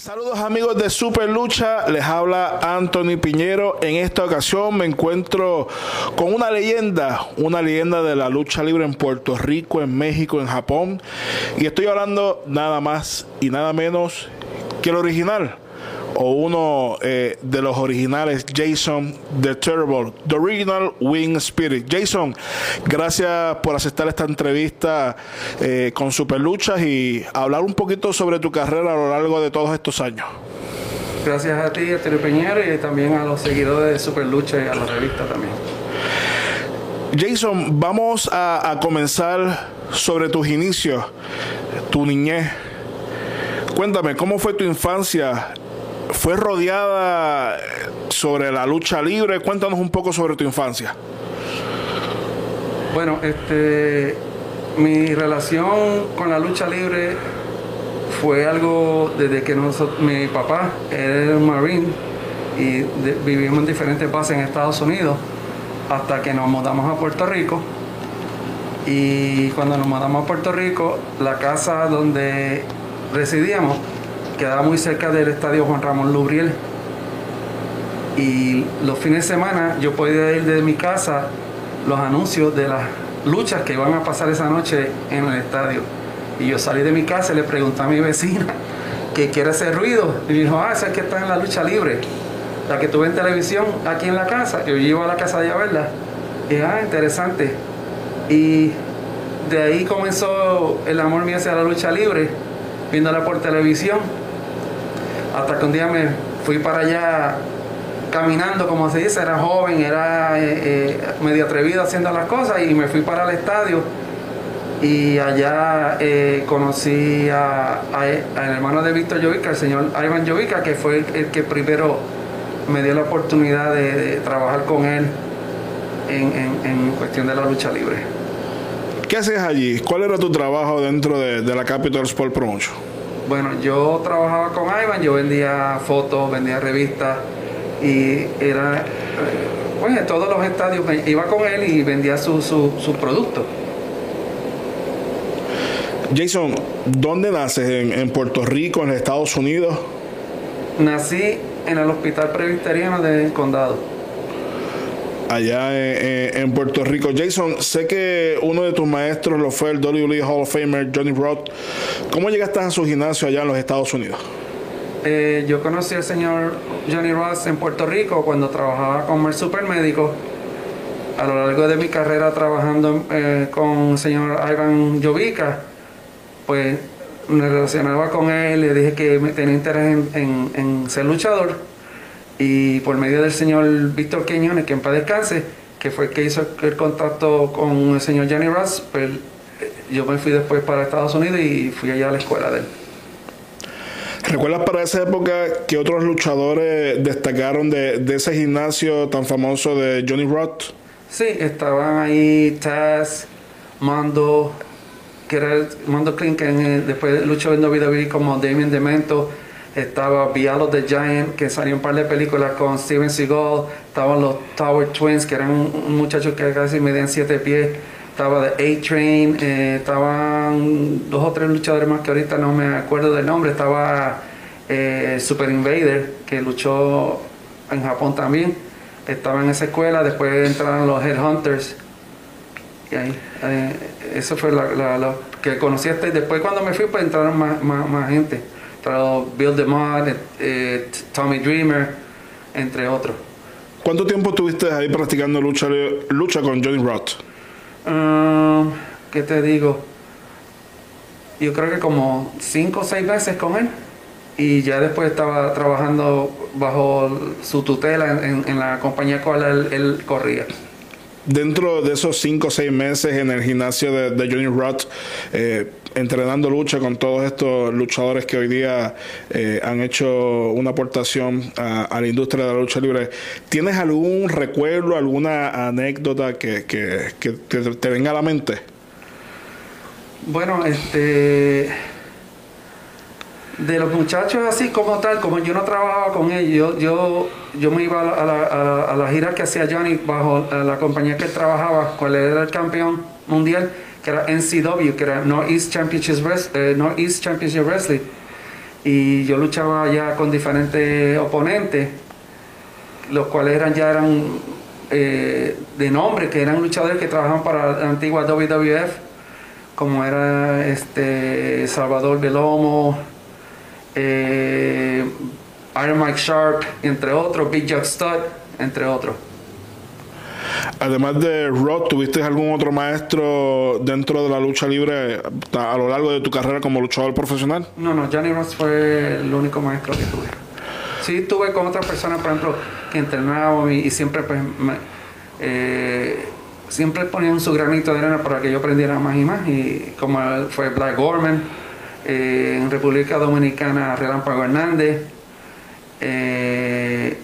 Saludos amigos de Super Lucha, les habla Anthony Piñero. En esta ocasión me encuentro con una leyenda, una leyenda de la lucha libre en Puerto Rico, en México, en Japón. Y estoy hablando nada más y nada menos que el original o uno eh, de los originales, Jason The Terrible, The Original Wing Spirit. Jason, gracias por aceptar esta entrevista eh, con Superluchas y hablar un poquito sobre tu carrera a lo largo de todos estos años. Gracias a ti, Estero Peñero, y también a los seguidores de Superlucha y a la revista también. Jason, vamos a, a comenzar sobre tus inicios, tu niñez. Cuéntame, ¿cómo fue tu infancia fue rodeada sobre la lucha libre. Cuéntanos un poco sobre tu infancia. Bueno, este, mi relación con la lucha libre fue algo desde que mi papá era marine y vivimos en diferentes bases en Estados Unidos hasta que nos mudamos a Puerto Rico. Y cuando nos mudamos a Puerto Rico, la casa donde residíamos quedaba muy cerca del estadio Juan Ramón Lubriel. Y los fines de semana yo podía ir de mi casa los anuncios de las luchas que iban a pasar esa noche en el estadio. Y yo salí de mi casa y le pregunté a mi vecina que quiere hacer ruido. Y me dijo, ah, esa es que está en la lucha libre. La que tuve en televisión aquí en la casa. Yo iba a la casa de a verla. Y ah, interesante. Y de ahí comenzó el amor mío hacia la lucha libre, viéndola por televisión hasta que un día me fui para allá caminando, como se dice, era joven, era eh, eh, medio atrevido haciendo las cosas y me fui para el estadio y allá eh, conocí al hermano de Víctor Jovica, el señor Ivan Jovica, que fue el, que primero me dio la oportunidad de, trabajar con él en, cuestión de la lucha libre. ¿Qué haces allí? ¿Cuál era tu trabajo dentro de, de la Capital Sport Promotion? Bueno, yo trabajaba con Ivan, yo vendía fotos, vendía revistas y era, pues en todos los estadios iba con él y vendía sus su, su productos. Jason, ¿dónde naces? ¿En, Puerto Rico, en Estados Unidos? Nací en el Hospital Presbiteriano del Condado allá en, Puerto Rico. Jason, sé que uno de tus maestros lo fue el WWE Hall of Famer Johnny Roth. ¿Cómo llegaste a su gimnasio allá en los Estados Unidos? Eh, yo conocí al señor Johnny Roth en Puerto Rico cuando trabajaba como el supermédico. A lo largo de mi carrera trabajando eh, con el señor Ivan Jovica, pues me relacionaba con él, le dije que tenía interés en ser luchador y por medio del señor Víctor Quiñones, que en paz descanse, que fue el que hizo el contacto con el señor Johnny Ross, pues eh, yo me fui después para Estados Unidos y fui allá a la escuela de él. ¿Recuerdas para esa época que otros luchadores destacaron de, ese gimnasio tan famoso de Johnny Roth? Sí, estaban ahí Taz, Mando, que era Mando Clean, que después luchó en WWE como Damien Demento, estaba Vialo the Giant, que salió un par de películas con Steven Seagal, estaban los Tower Twins, que eran un, muchacho que casi medían 7 pies, estaba The A-Train, eh, estaban dos o tres luchadores más que ahorita no me acuerdo del nombre, estaba eh, Super Invader, que luchó en Japón también, estaba en esa escuela, después entraron los Headhunters, y ahí, eh, eso fue lo que conocí hasta, después cuando me fui pues entraron más, más gente. Bill DeMott, eh, Tommy Dreamer, entre otros. ¿Cuánto tiempo estuviste ahí practicando lucha, lucha con Johnny Roth? Um, ¿Qué te digo? Yo creo que como cinco o seis veces con él. Y ya después estaba trabajando bajo su tutela en, la compañía con la él, él corría dentro de esos cinco o seis meses en el gimnasio de, Johnny Roth, eh, entrenando lucha con todos estos luchadores que hoy día eh, han hecho una aportación a, la industria de la lucha libre, ¿tienes algún recuerdo, alguna anécdota que, que, que te venga a la mente? Bueno, este de los muchachos así como tal, como yo no trabajaba con ellos, yo, yo me iba a la, a, la, gira que hacía Johnny bajo la compañía que él trabajaba, cuál era el campeón mundial, que era NCW, que era Northeast Championship, eh, Championship Wrestling. y yo luchaba ya con diferentes oponentes, los cuales eran ya eran eh, de nombre, que eran luchadores que trabajaban para la antigua WWF, como era este Salvador Belomo, eh, Iron Mike Sharp, entre otros, Big Jack Stud, entre otros. Además de Rod, ¿tuviste algún otro maestro dentro de la lucha libre a lo largo de tu carrera como luchador profesional? No, no, Johnny Ross fue el único maestro que tuve. Sí, tuve con otras personas, por ejemplo, que entrenaban y, siempre pues, eh, siempre ponían su granito de arena para que yo aprendiera más y más. Y como fue Black Gorman, eh, en República Dominicana Relámpago Hernández. Eh,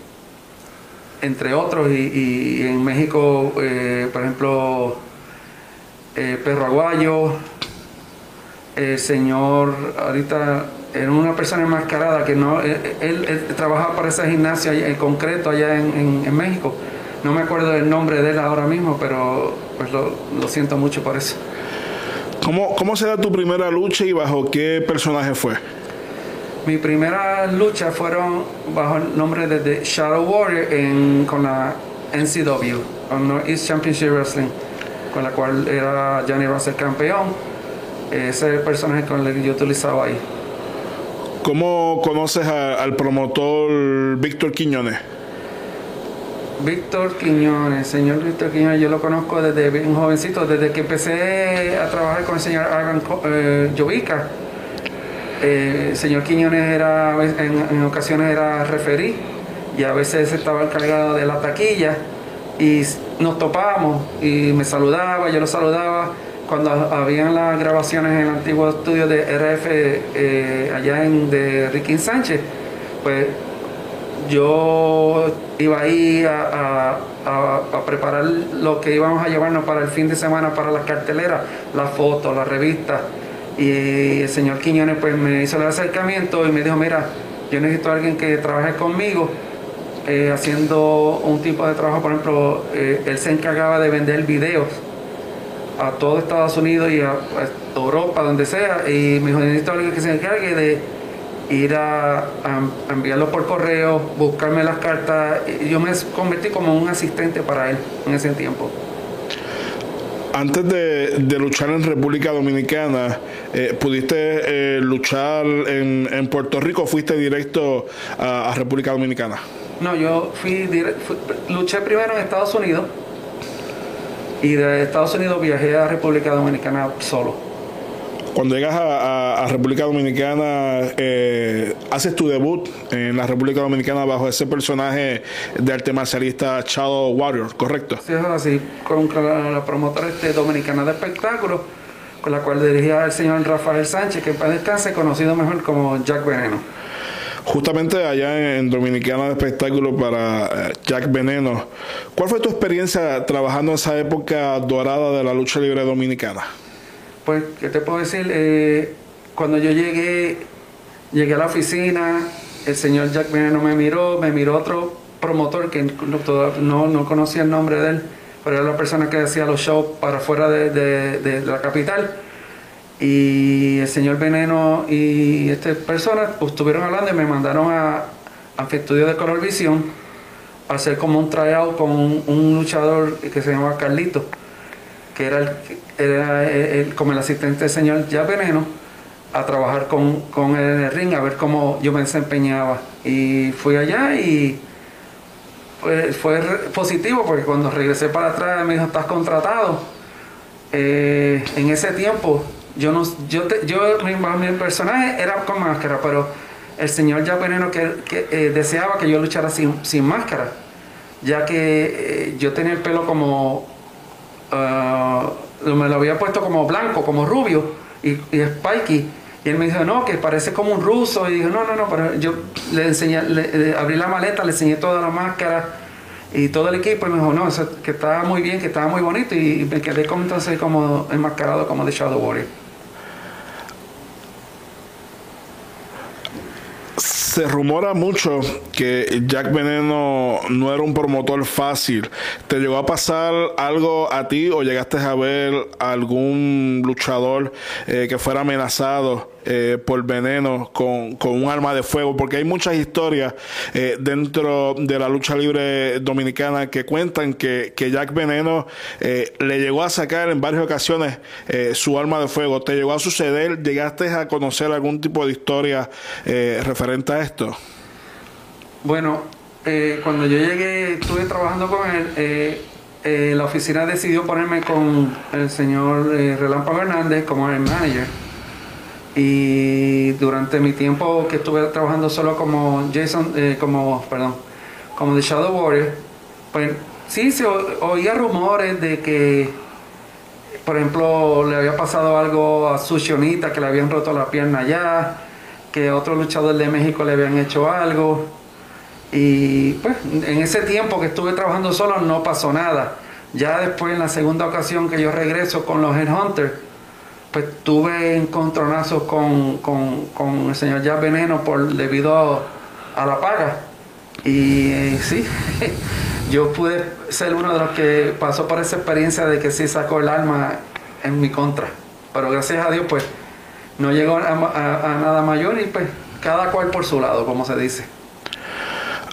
entre otros, y, en México, eh, por ejemplo, eh, Perro Aguayo, el señor, ahorita era una persona enmascarada que no, eh, él, trabajaba para esa gimnasia en concreto allá en, México. No me acuerdo del nombre de él ahora mismo, pero pues lo, siento mucho por eso. ¿Cómo, ¿Cómo será tu primera lucha y bajo qué personaje fue? Mi primera lucha fueron bajo el nombre de The Shadow Warrior en, con la NCW, North East Championship Wrestling, con la cual era Johnny Ross el campeón. Ese es el personaje con el que yo utilizaba ahí. ¿Cómo conoces al promotor Víctor Quiñones? Víctor Quiñones, señor Víctor Quiñones, yo lo conozco desde bien jovencito, desde que empecé a trabajar con el señor Ivan eh, Jovica eh, el señor Quiñones era, en, ocasiones era referí y a veces estaba encargado de la taquilla y nos topábamos y me saludaba, yo lo saludaba. Cuando habían las grabaciones en el antiguo estudio de RF eh, allá en de Ricky Sánchez, pues yo iba ahí a, a, preparar lo que íbamos a llevarnos para el fin de semana para las carteleras, las fotos, las revistas y el señor Quiñones pues me hizo el acercamiento y me dijo, mira, yo necesito a alguien que trabaje conmigo eh, haciendo un tipo de trabajo, por ejemplo, eh, él se encargaba de vender videos a todo Estados Unidos y a, Europa, donde sea, y me dijo, necesito a alguien que se encargue de ir a, a enviarlo por correo, buscarme las cartas, yo me convertí como un asistente para él en ese tiempo. Antes de, luchar en República Dominicana, eh, ¿pudiste eh, luchar en, Puerto Rico o fuiste directo a, República Dominicana? No, yo fui, luché primero en Estados Unidos y de Estados Unidos viajé a República Dominicana solo. Cuando llegas a, República Dominicana, eh, haces tu debut en la República Dominicana bajo ese personaje de arte marcialista Shadow Warrior, ¿correcto? Sí, es así, con la, promotora este, dominicana de espectáculos, la cual dirigía el señor Rafael Sánchez, que en descanse, conocido mejor como Jack Veneno. Justamente allá en, Dominicana de Espectáculos para eh, Jack Veneno, ¿cuál fue tu experiencia trabajando en esa época dorada de la lucha libre dominicana? Pues, ¿qué te puedo decir? Eh, cuando yo llegué, llegué a la oficina, el señor Jack Veneno me miró, me miró otro promotor que no, no conocía el nombre de él, pero era la persona que hacía los shows para fuera de, la capital. Y el señor Veneno y esta persona pues, estuvieron hablando y me mandaron a, a estudio de Color Visión a hacer como un tryout con un luchador que se llamaba Carlito que era, el, era como el asistente del señor ya Veneno, a trabajar con, con, él en el ring, a ver cómo yo me desempeñaba. Y fui allá y fue positivo porque cuando regresé para atrás me dijo, estás contratado. Eh, en ese tiempo, yo no, yo, yo mi, personaje era con máscara, pero el señor ya Veneno que, eh, deseaba que yo luchara sin, sin máscara, ya que eh, yo tenía el pelo como Ah, me lo había puesto como blanco, como rubio y, y spiky. Y él me dijo, no, que parece como un ruso. Y dijo, no, no, no, pero yo le enseñé, le, abrí la maleta, le enseñé toda la máscara y todo el equipo. Y me dijo, no, que estaba muy bien, que estaba muy bonito. Y, me quedé como entonces como enmascarado como de Shadow Warrior. Se rumora mucho que Jack Veneno no era un promotor fácil. ¿Te llegó a pasar algo a ti o llegaste a ver algún luchador eh, que fuera amenazado eh, por veneno con, un arma de fuego, porque hay muchas historias eh, dentro de la lucha libre dominicana que cuentan que, que Jack Veneno le llegó a sacar en varias ocasiones su arma de fuego. ¿Te llegó a suceder? ¿Llegaste a conocer algún tipo de historia referente a esto? Bueno, cuando yo llegué, estuve trabajando con él eh, la oficina decidió ponerme con el señor eh, Relámpago Hernández como el manager. Y durante mi tiempo que estuve trabajando solo como Jason, eh, como, perdón, como The Shadow Warrior, pues sí se oía rumores de que, por ejemplo, le había pasado algo a su Shionita, que le habían roto la pierna allá, que otro luchador de México le habían hecho algo. Y pues en ese tiempo que estuve trabajando solo no pasó nada. Ya después en la segunda ocasión que yo regreso con los Headhunters, pues tuve encontronazos con, con, el señor Jack Veneno por debido a la paga. Y eh, sí, yo pude ser uno de los que pasó por esa experiencia de que sí sacó el alma en mi contra. Pero gracias a Dios, pues no llegó a nada mayor y pues cada cual por su lado, como se dice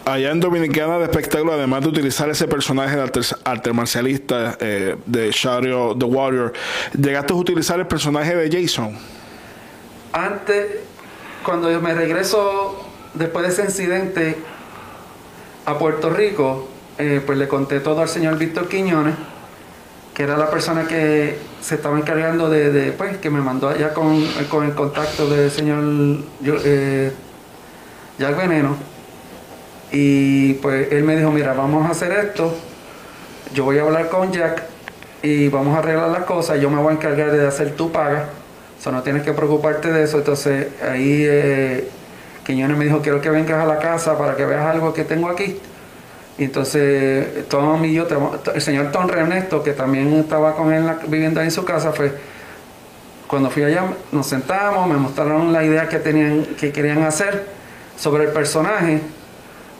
allá en Dominicana de espectáculo, además de utilizar ese personaje de arte, marcialista eh, de Shadow the Warrior, ¿llegaste a utilizar el personaje de Jason? Antes, cuando yo me regreso después de ese incidente a Puerto Rico, eh, pues le conté todo al señor Víctor Quiñones, que era la persona que se estaba encargando de, pues, que me mandó allá con, el contacto del señor eh, Jack Veneno y pues él me dijo, mira, vamos a hacer esto, yo voy a hablar con Jack y vamos a arreglar las cosas, yo me voy a encargar de hacer tu paga, o sea, no tienes que preocuparte de eso. Entonces ahí eh, Quiñones me dijo, quiero que vengas a la casa para que veas algo que tengo aquí. Y entonces Tom y yo, el señor Tom Ernesto, que también estaba con él viviendo ahí en su casa, fue cuando fui allá, nos sentamos, me mostraron la idea que tenían, que querían hacer sobre el personaje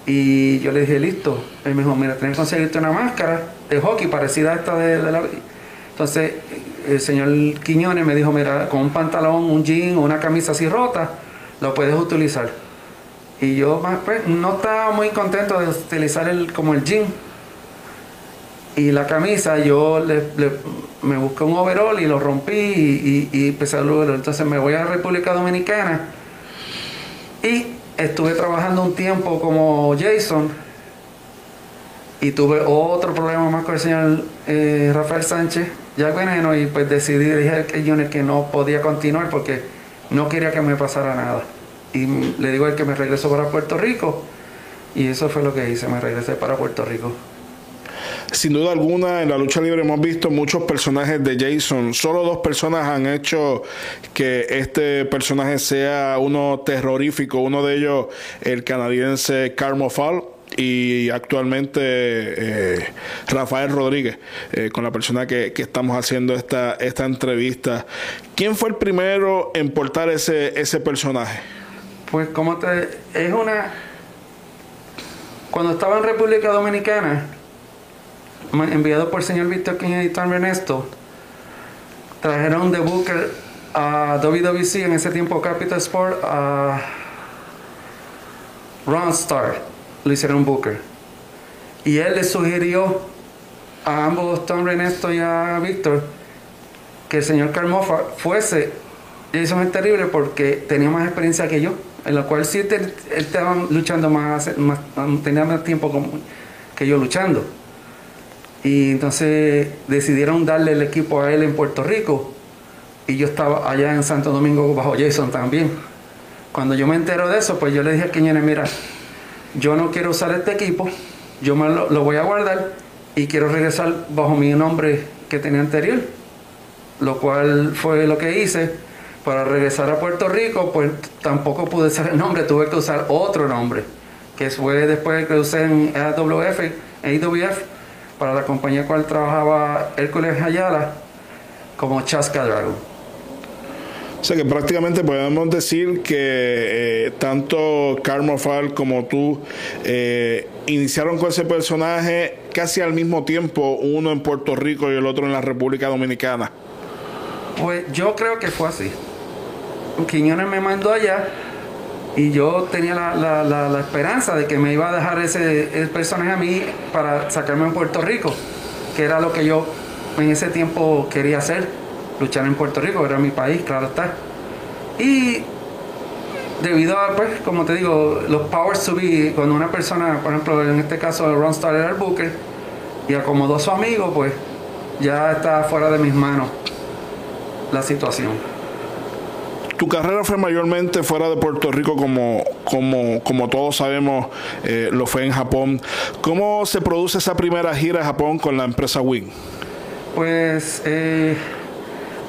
y yo le dije, listo. Él me dijo, mira, tienes que conseguirte una máscara de hockey parecida a esta de, la... Entonces, el señor Quiñones me dijo, mira, con un pantalón, un jean o una camisa así rota, lo puedes utilizar. Y yo pues, no estaba muy contento de utilizar el, como el jean. Y la camisa, yo me busqué un overall y lo rompí y, y, y empecé a Entonces me voy a República Dominicana y estuve trabajando un tiempo como Jason y tuve otro problema más con el señor eh, Rafael Sánchez, ya veneno, y pues decidí, dije al Junior que no podía continuar porque no quería que me pasara nada. Y le digo al que me regreso para Puerto Rico y eso fue lo que hice, me regresé para Puerto Rico. Sin duda alguna, en la lucha libre hemos visto muchos personajes de Jason. Solo dos personas han hecho que este personaje sea uno terrorífico. Uno de ellos, el canadiense Carmo Fall y actualmente eh, Rafael Rodríguez, eh, con la persona que, estamos haciendo esta, esta entrevista. ¿Quién fue el primero en portar ese, ese personaje? Pues como te... es una... Cuando estaba en República Dominicana, enviado por el señor Víctor King y Tom Ernesto, trajeron de Booker a WWC, en ese tiempo Capital Sport, a Ron Star, lo hicieron Booker. Y él le sugirió a ambos, Tom Ernesto y a Víctor, que el señor Carmofa fuese. Eso es terrible porque tenía más experiencia que yo, en la cual sí él, estaba luchando más, tenía más tiempo que yo luchando. Y entonces decidieron darle el equipo a él en Puerto Rico. Y yo estaba allá en Santo Domingo bajo Jason también. Cuando yo me entero de eso, pues yo le dije a Quiñones, mira, yo no quiero usar este equipo, yo me lo, lo voy a guardar y quiero regresar bajo mi nombre que tenía anterior. Lo cual fue lo que hice. Para regresar a Puerto Rico, pues tampoco pude usar el nombre, tuve que usar otro nombre, que fue después que usé en AWF, AWF para la compañía cual trabajaba Hércules Ayala como Chasca Dragon. O sea que prácticamente podemos decir que eh, tanto Carmo Fall como tú eh, iniciaron con ese personaje casi al mismo tiempo, uno en Puerto Rico y el otro en la República Dominicana. Pues yo creo que fue así. Quiñones me mandó allá y yo tenía la, esperanza de que me iba a dejar ese, personaje a mí para sacarme en Puerto Rico, que era lo que yo en ese tiempo quería hacer, luchar en Puerto Rico, era mi país, claro está. Y debido a, pues, como te digo, los powers to be, cuando una persona, por ejemplo, en este caso Ron Star era el Booker, y acomodó a su amigo, pues ya está fuera de mis manos la situación. Tu carrera fue mayormente fuera de Puerto Rico, como, como, como todos sabemos, eh, lo fue en Japón. ¿Cómo se produce esa primera gira a Japón con la empresa Wing? Pues eh,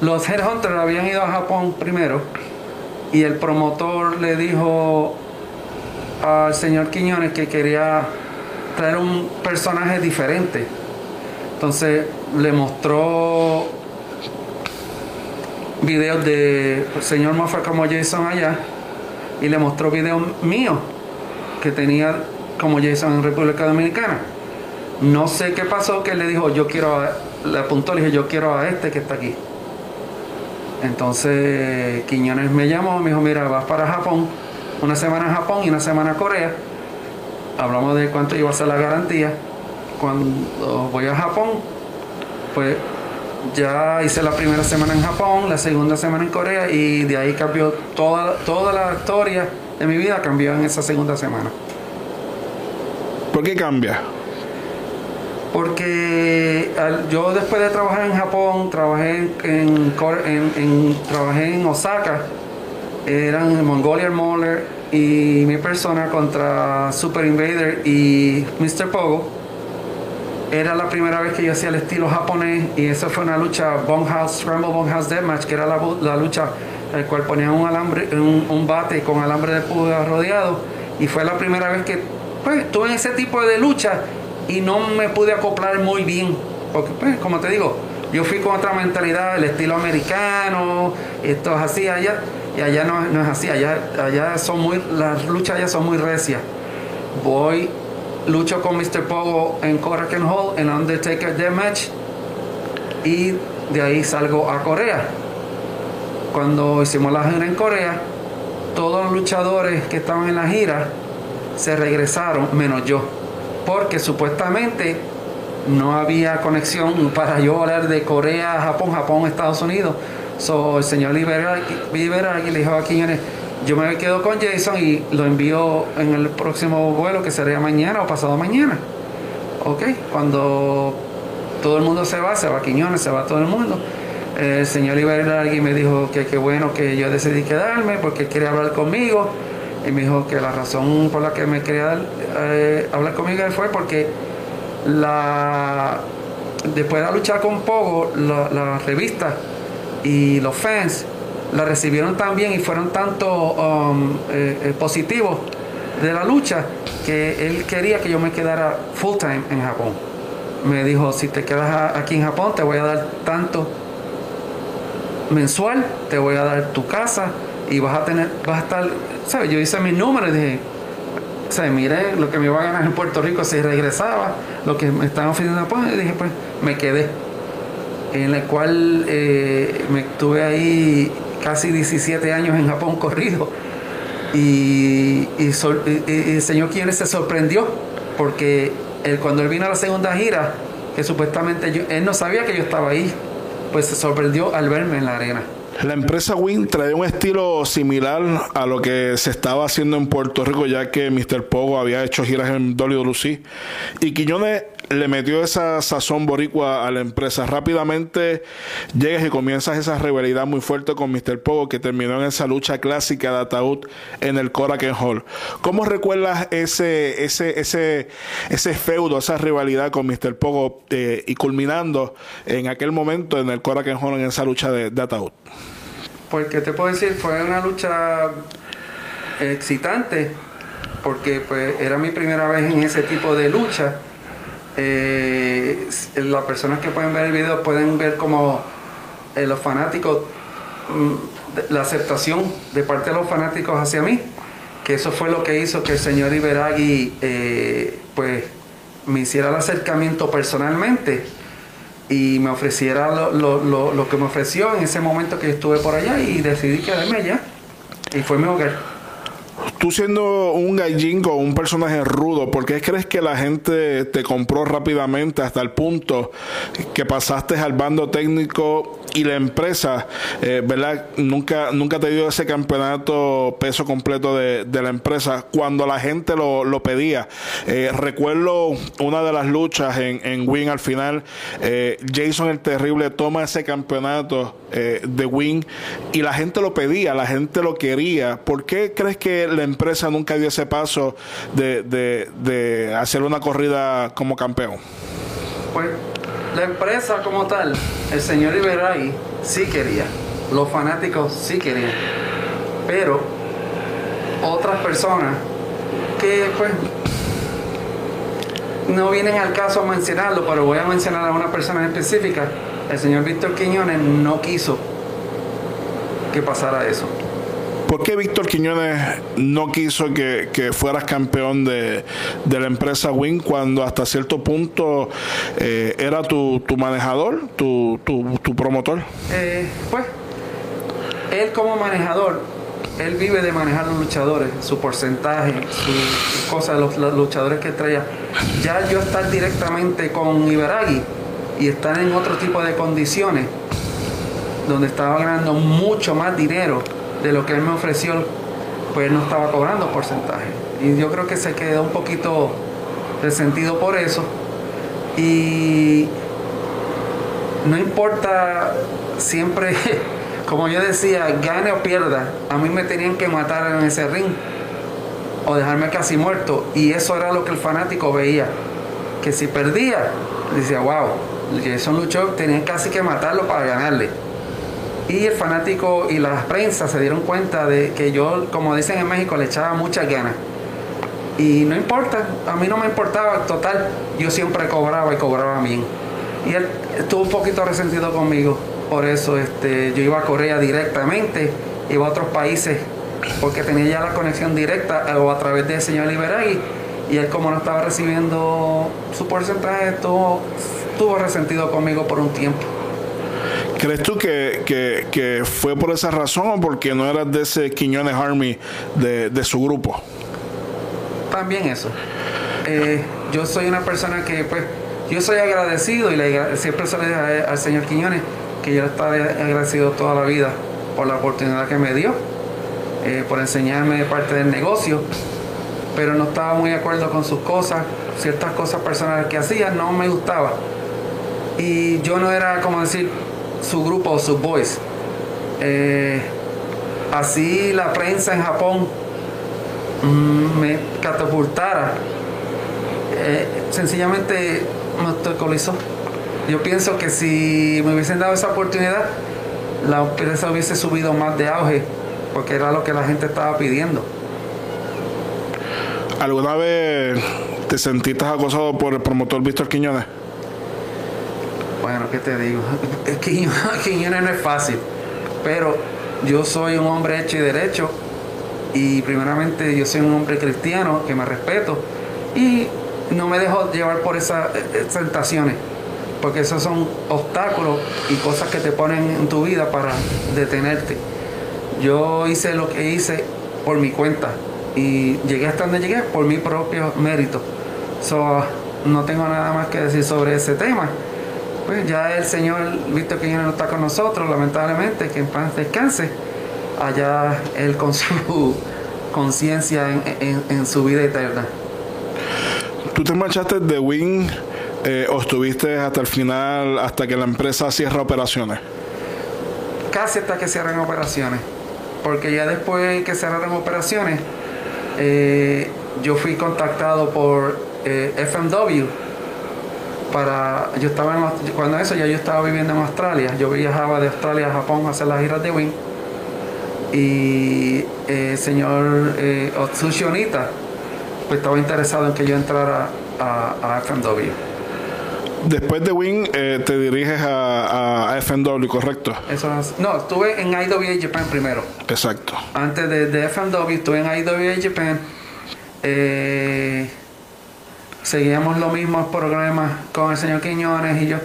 los Headhunters habían ido a Japón primero y el promotor le dijo al señor Quiñones que quería traer un personaje diferente. Entonces le mostró videos de señor Moffat como Jason allá y le mostró videos míos que tenía como Jason en República Dominicana. No sé qué pasó que le dijo, yo quiero, le apuntó, le dije, yo quiero a este que está aquí. Entonces Quiñones me llamó, me dijo, mira, vas para Japón, una semana a Japón y una semana a Corea. Hablamos de cuánto iba a ser la garantía. Cuando voy a Japón, pues ya hice la primera semana en Japón, la segunda semana en Corea y de ahí cambió toda, toda la historia de mi vida cambió en esa segunda semana. ¿Por qué cambia? porque yo después de trabajar en Japón, trabajé en, en, trabajé en Osaka, eran Mongolian Mauler y mi persona contra Super Invader y Mr. Pogo. Era la primera vez que yo hacía el estilo japonés y eso fue una lucha House, Scramble House Deathmatch, que era la, la lucha en la cual ponían un alambre, un, un bate con alambre de púa rodeado y fue la primera vez que pues estuve en ese tipo de lucha y no me pude acoplar muy bien. Porque, pues, como te digo, yo fui con otra mentalidad, el estilo americano, esto es así allá, y allá no, es así, allá, allá son muy, las luchas allá son muy recias. Voy, lucho con Mr. Pogo en Korakuen Hall, en Undertaker Match y de ahí salgo a Corea. Cuando hicimos la gira en Corea, todos los luchadores que estaban en la gira se regresaron, menos yo porque supuestamente no había conexión para yo hablar de Corea, Japón, Japón, Estados Unidos. So, el señor Libera, le dijo a Quiñones, yo me quedo con Jason y lo envío en el próximo vuelo que sería mañana o pasado mañana. Ok, cuando todo el mundo se va, se va Quiñones, se va todo el mundo. El señor Libera me dijo que qué bueno que yo decidí quedarme porque quería hablar conmigo y me dijo que la razón por la que me quería eh, hablar conmigo fue porque la después de luchar con Pogo, la, revista y los fans la recibieron tan bien y fueron tanto um, eh, eh, positivos de la lucha que él quería que yo me quedara full time en Japón. Me dijo, si te quedas aquí en Japón te voy a dar tanto mensual, te voy a dar tu casa y vas a tener, vas a estar ¿sabes? Yo hice mis números y dije, ¿sabes? Miré lo que me iba a ganar en Puerto Rico si regresaba, lo que me estaban ofreciendo pues, y dije, pues me quedé. En la cual eh, me estuve ahí casi 17 años en Japón corrido. Y, el señor Quienes se sorprendió porque cuando él vino a la segunda gira, que supuestamente él no sabía que yo estaba ahí, pues se sorprendió al verme en la arena. La empresa Win trae un estilo similar a lo que se estaba haciendo en Puerto Rico, ya que Mr. Pogo había hecho giras en WWC. Y Quiñones le metió esa sazón boricua a la empresa. Rápidamente llegas y comienzas esa rivalidad muy fuerte con Mr. Pogo, que terminó en esa lucha clásica de ataúd en el Korakuen Hall. ¿Cómo recuerdas ese, ese, ese, ese feudo, esa rivalidad con Mr. Pogo eh, y culminando en aquel momento en el Korakuen Hall en esa lucha de, ataúd? Pues, ¿qué te puedo decir? Fue una lucha excitante, porque pues era mi primera vez en ese tipo de lucha. Eh, las personas que pueden ver el video pueden ver como eh, los fanáticos, mm, la aceptación de parte de los fanáticos hacia mí, que eso fue lo que hizo que el señor Iberagui eh, pues me hiciera el acercamiento personalmente y me ofreciera lo, lo, lo, que me ofreció en ese momento que estuve por allá y decidí quedarme allá. y fue mi hogar tú siendo un gallín o un personaje rudo, ¿por qué crees que la gente te compró rápidamente hasta el punto que pasaste al bando técnico y la empresa, eh, ¿verdad? Nunca, nunca te dio ese campeonato peso completo de, la empresa cuando la gente lo, pedía. Eh, recuerdo una de las luchas en, en Win al final, eh, Jason el Terrible toma ese campeonato de Win y la gente lo pedía, la gente lo quería. ¿Por qué crees que la empresa nunca dio ese paso de, de, de hacer una corrida como campeón? Pues la empresa como tal, el señor Iberay sí quería, los fanáticos sí querían, pero otras personas que pues no vienen al caso a mencionarlo, pero voy a mencionar a una persona específica, el señor Víctor Quiñones no quiso que pasara eso. ¿Por qué Víctor Quiñones no quiso que, fueras campeón de, la empresa Win cuando hasta cierto punto eh, era tu, manejador, tu, promotor? Eh, pues, él como manejador, él vive de manejar los luchadores, su porcentaje, sus cosas, los, los, luchadores que traía. Ya yo estar directamente con Iberagui y estar en otro tipo de condiciones, donde estaba ganando mucho más dinero de lo que él me ofreció, pues no estaba cobrando porcentaje. Y yo creo que se quedó un poquito resentido por eso. Y no importa siempre, como yo decía, gane o pierda, a mí me tenían que matar en ese ring o dejarme casi muerto. Y eso era lo que el fanático veía. Que si perdía, decía, wow, Jason luchó, tenían casi que matarlo para ganarle. Y el fanático y la prensa se dieron cuenta de que yo, como dicen en México, le echaba muchas ganas. Y no importa, a mí no me importaba, total, yo siempre cobraba y cobraba bien. Y él estuvo un poquito resentido conmigo, por eso este, yo iba a Corea directamente, iba a otros países, porque tenía ya la conexión directa o a través del señor Liberagui. Y él como no estaba recibiendo su porcentaje, estuvo, estuvo resentido conmigo por un tiempo. ¿Crees tú que, fue por esa razón o porque no eras de ese Quiñones Army de, su grupo? También eso. Eh, yo soy una persona que, pues, yo soy agradecido y le, siempre se le dice al señor Quiñones que yo estaba agradecido toda la vida por la oportunidad que me dio, eh, por enseñarme parte del negocio, pero no estaba muy de acuerdo con sus cosas, ciertas cosas personales que hacía, no me gustaba. Y yo no era, como decir, su grupo o sus boys. Eh, así la prensa en Japón mm, me catapultara, eh, sencillamente me obstaculizó. Yo pienso que si me hubiesen dado esa oportunidad, la empresa hubiese subido más de auge, porque era lo que la gente estaba pidiendo. ¿Alguna vez te sentiste acosado por el promotor Víctor Quiñones? Bueno, ¿qué te digo? Quiñones no es fácil, pero yo soy un hombre hecho y derecho y primeramente yo soy un hombre cristiano que me respeto y no me dejo llevar por esas eh, tentaciones, porque esos son obstáculos y cosas que te ponen en tu vida para detenerte. Yo hice lo que hice por mi cuenta y llegué hasta donde llegué por mi propio mérito. No tengo nada más que decir sobre ese tema pues ya el Señor, que ya no está con nosotros, lamentablemente, que en paz descanse, allá Él con su conciencia en, su vida eterna. ¿Tú te marchaste de Wing eh, o estuviste hasta el final, hasta que la empresa cierra operaciones? Casi hasta que cierren operaciones, porque ya después que cerraron operaciones, eh, yo fui contactado por eh, FMW, yo estaba en, cuando eso ya yo estaba viviendo en Australia, yo viajaba de Australia a Japón a hacer las giras de Wing y el eh, señor eh, Otsushi Onita pues estaba interesado en que yo entrara a, a FMW. Después de Wing eh, te diriges a, a, FMW, ¿correcto? Eso no, estuve en IWA Japan primero. Exacto. Antes de, de FMW estuve en IWA Japan. Eh, seguíamos los mismos programas con el señor Quiñones y yo.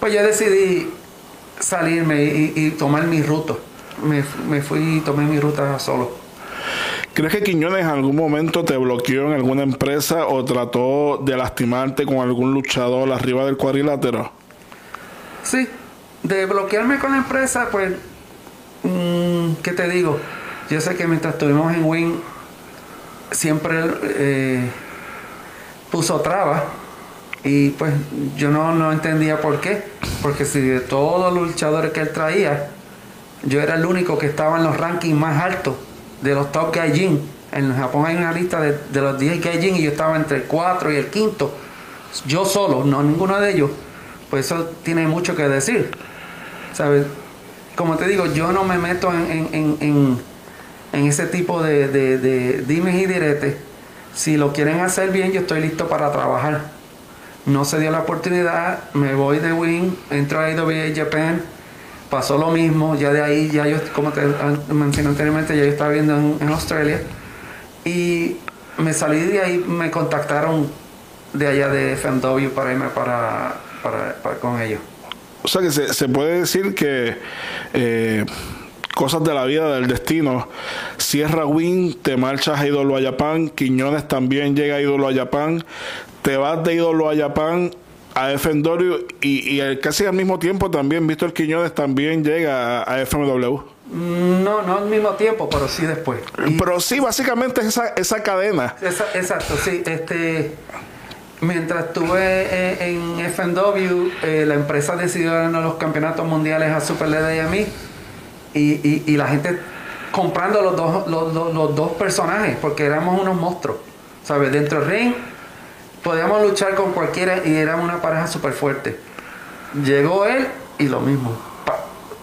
Pues yo decidí salirme y, tomar mi ruta. Me, fui y tomé mi ruta solo. ¿Crees que Quiñones en algún momento te bloqueó en alguna empresa o trató de lastimarte con algún luchador arriba del cuadrilátero? Sí, de bloquearme con la empresa, pues, mm, ¿qué te digo? Yo sé que mientras estuvimos en Wing, siempre eh, puso trabas y pues yo no, no entendía por qué. Porque si de todos los luchadores que él traía, yo era el único que estaba en los rankings más altos de los top gaijin. En Japón hay una lista de, los 10 gaijin y yo estaba entre el 4 y el quinto. Yo solo, no ninguno de ellos. Pues eso tiene mucho que decir. ¿Sabes? Como te digo, yo no me meto en, ese tipo de, de, de dimes y diretes. Si lo quieren hacer bien, yo estoy listo para trabajar. No se dio la oportunidad, me voy de Wing, entro a IWA Japan pasó lo mismo, ya de ahí, ya yo, como te mencioné anteriormente, ya yo estaba viendo en, Australia. Y me salí de ahí, me contactaron de allá de FMW para irme para, para, con ellos. O sea que se, puede decir que eh, cosas de la vida, del destino, Sierra Wing, te marchas a Ídolo a Japón, Quiñones también llega a Ídolo a Japón, te vas de Ídolo a Japón a FMW y, y casi al mismo tiempo también Víctor Quiñones también llega a, FMW. No, no al mismo tiempo, pero sí después. pero sí, básicamente esa, esa cadena. exacto, sí. Este, mientras estuve en, FMW, eh, la empresa decidió darnos los campeonatos mundiales a Super y a mí. Y, la gente comprando los dos, los, los, dos personajes, porque éramos unos monstruos. ¿Sabes? Dentro del ring podíamos luchar con cualquiera y éramos una pareja súper fuerte. Llegó él y lo mismo,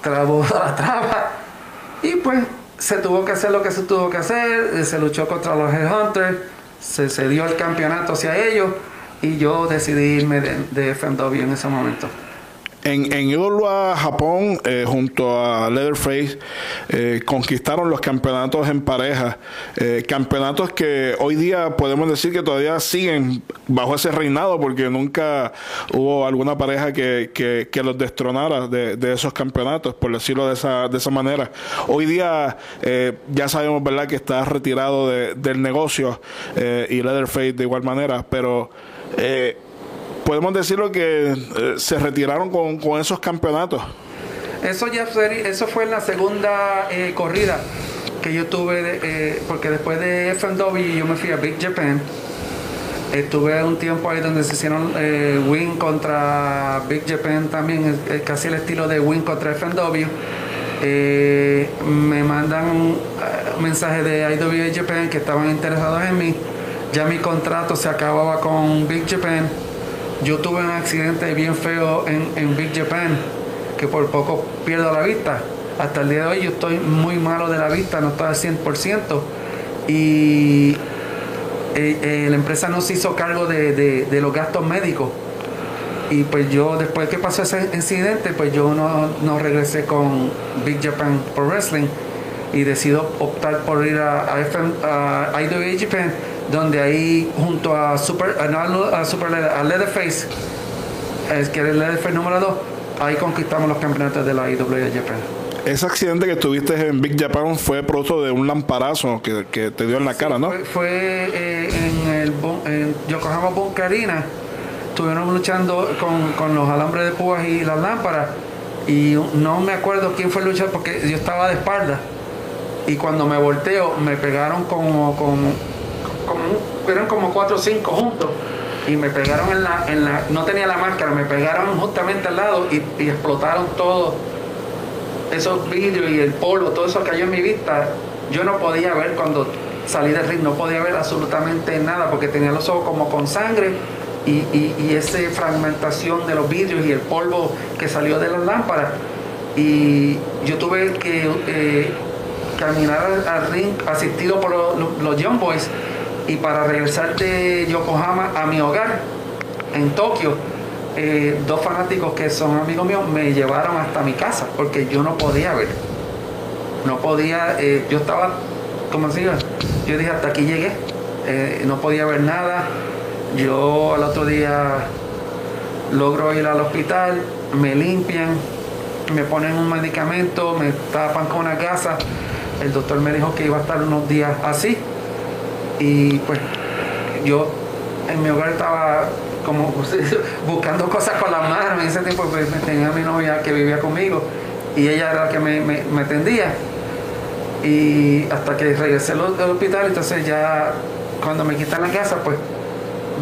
trabó la traba y pues se tuvo que hacer lo que se tuvo que hacer, se luchó contra los Headhunters, se, se dio el campeonato hacia ellos y yo decidí irme de, de FMW en ese momento. En, en Japón, eh, junto a Leatherface, eh, conquistaron los campeonatos en pareja. Eh, campeonatos que hoy día podemos decir que todavía siguen bajo ese reinado, porque nunca hubo alguna pareja que, que, los destronara de, de, esos campeonatos, por decirlo de esa, de esa manera. Hoy día ya sabemos, ¿verdad?, que está retirado del negocio y Leatherface de igual manera, pero podemos decirlo que eh, se retiraron con, esos campeonatos. Eso ya eso fue en la segunda eh, corrida que yo tuve, eh, porque después de FMW yo me fui a Big Japan. Estuve un tiempo ahí donde se hicieron Win contra Big Japan también, casi el estilo de Win contra FMW. me mandan un mensaje de IWA Japan que estaban interesados en mí. Ya mi contrato se acababa con Big Japan yo tuve un accidente bien feo en, Big Japan, que por poco pierdo la vista. Hasta el día de hoy yo estoy muy malo de la vista, no estoy al 100%. Y eh, eh, la empresa no se hizo cargo de, los gastos médicos. Y pues yo, después que pasó ese incidente, pues yo no, regresé con Big Japan Pro Wrestling y decido optar por ir a, a, a IWA Japan donde ahí junto a Super, a, Super a Leatherface, es que era el Leatherface número 2, ahí conquistamos los campeonatos de la Japan. Ese accidente que tuviste en Big Japan fue producto de un lamparazo que, que te dio en la cara, ¿no? Fue, eh, en el en Yokohama Bunker Arena. Estuvieron luchando con, con, los alambres de púas y las lámparas. Y no me acuerdo quién fue el luchador porque yo estaba de espalda. Y cuando me volteo, me pegaron como, como eran como cuatro o cinco juntos y me pegaron en la, en la, no tenía la máscara, me pegaron justamente al lado y, explotaron todos esos vidrios y el polvo, todo eso cayó en mi vista. Yo no podía ver cuando salí del ring, no podía ver absolutamente nada porque tenía los ojos como con sangre y, y, esa fragmentación de los vidrios y el polvo que salió de las lámparas. Y yo tuve que eh, caminar al, ring asistido por los Young Boys y para regresar de Yokohama a mi hogar en Tokio, eh, dos fanáticos que son amigos míos me llevaron hasta mi casa porque yo no podía ver. No podía, eh, yo estaba, como decía, yo dije hasta aquí llegué, eh, no podía ver nada. Yo al otro día logro ir al hospital, me limpian, me ponen un medicamento, me tapan con una gasa el doctor me dijo que iba a estar unos días así. Y pues yo en mi hogar estaba como buscando cosas con las manos. En ese tiempo pues, tenía a mi novia que vivía conmigo y ella era la que me, me, me atendía. Y hasta que regresé al hospital, entonces ya cuando me quitan la casa, pues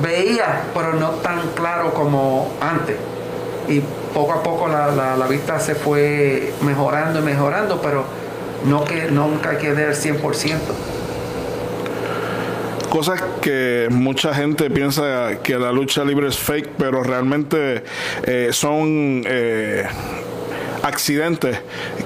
veía, pero no tan claro como antes. Y poco a poco la, la, vista se fue mejorando y mejorando, pero no que nunca quedé al 100%. Cosas que mucha gente piensa que la lucha libre es fake, pero realmente eh, son eh, accidentes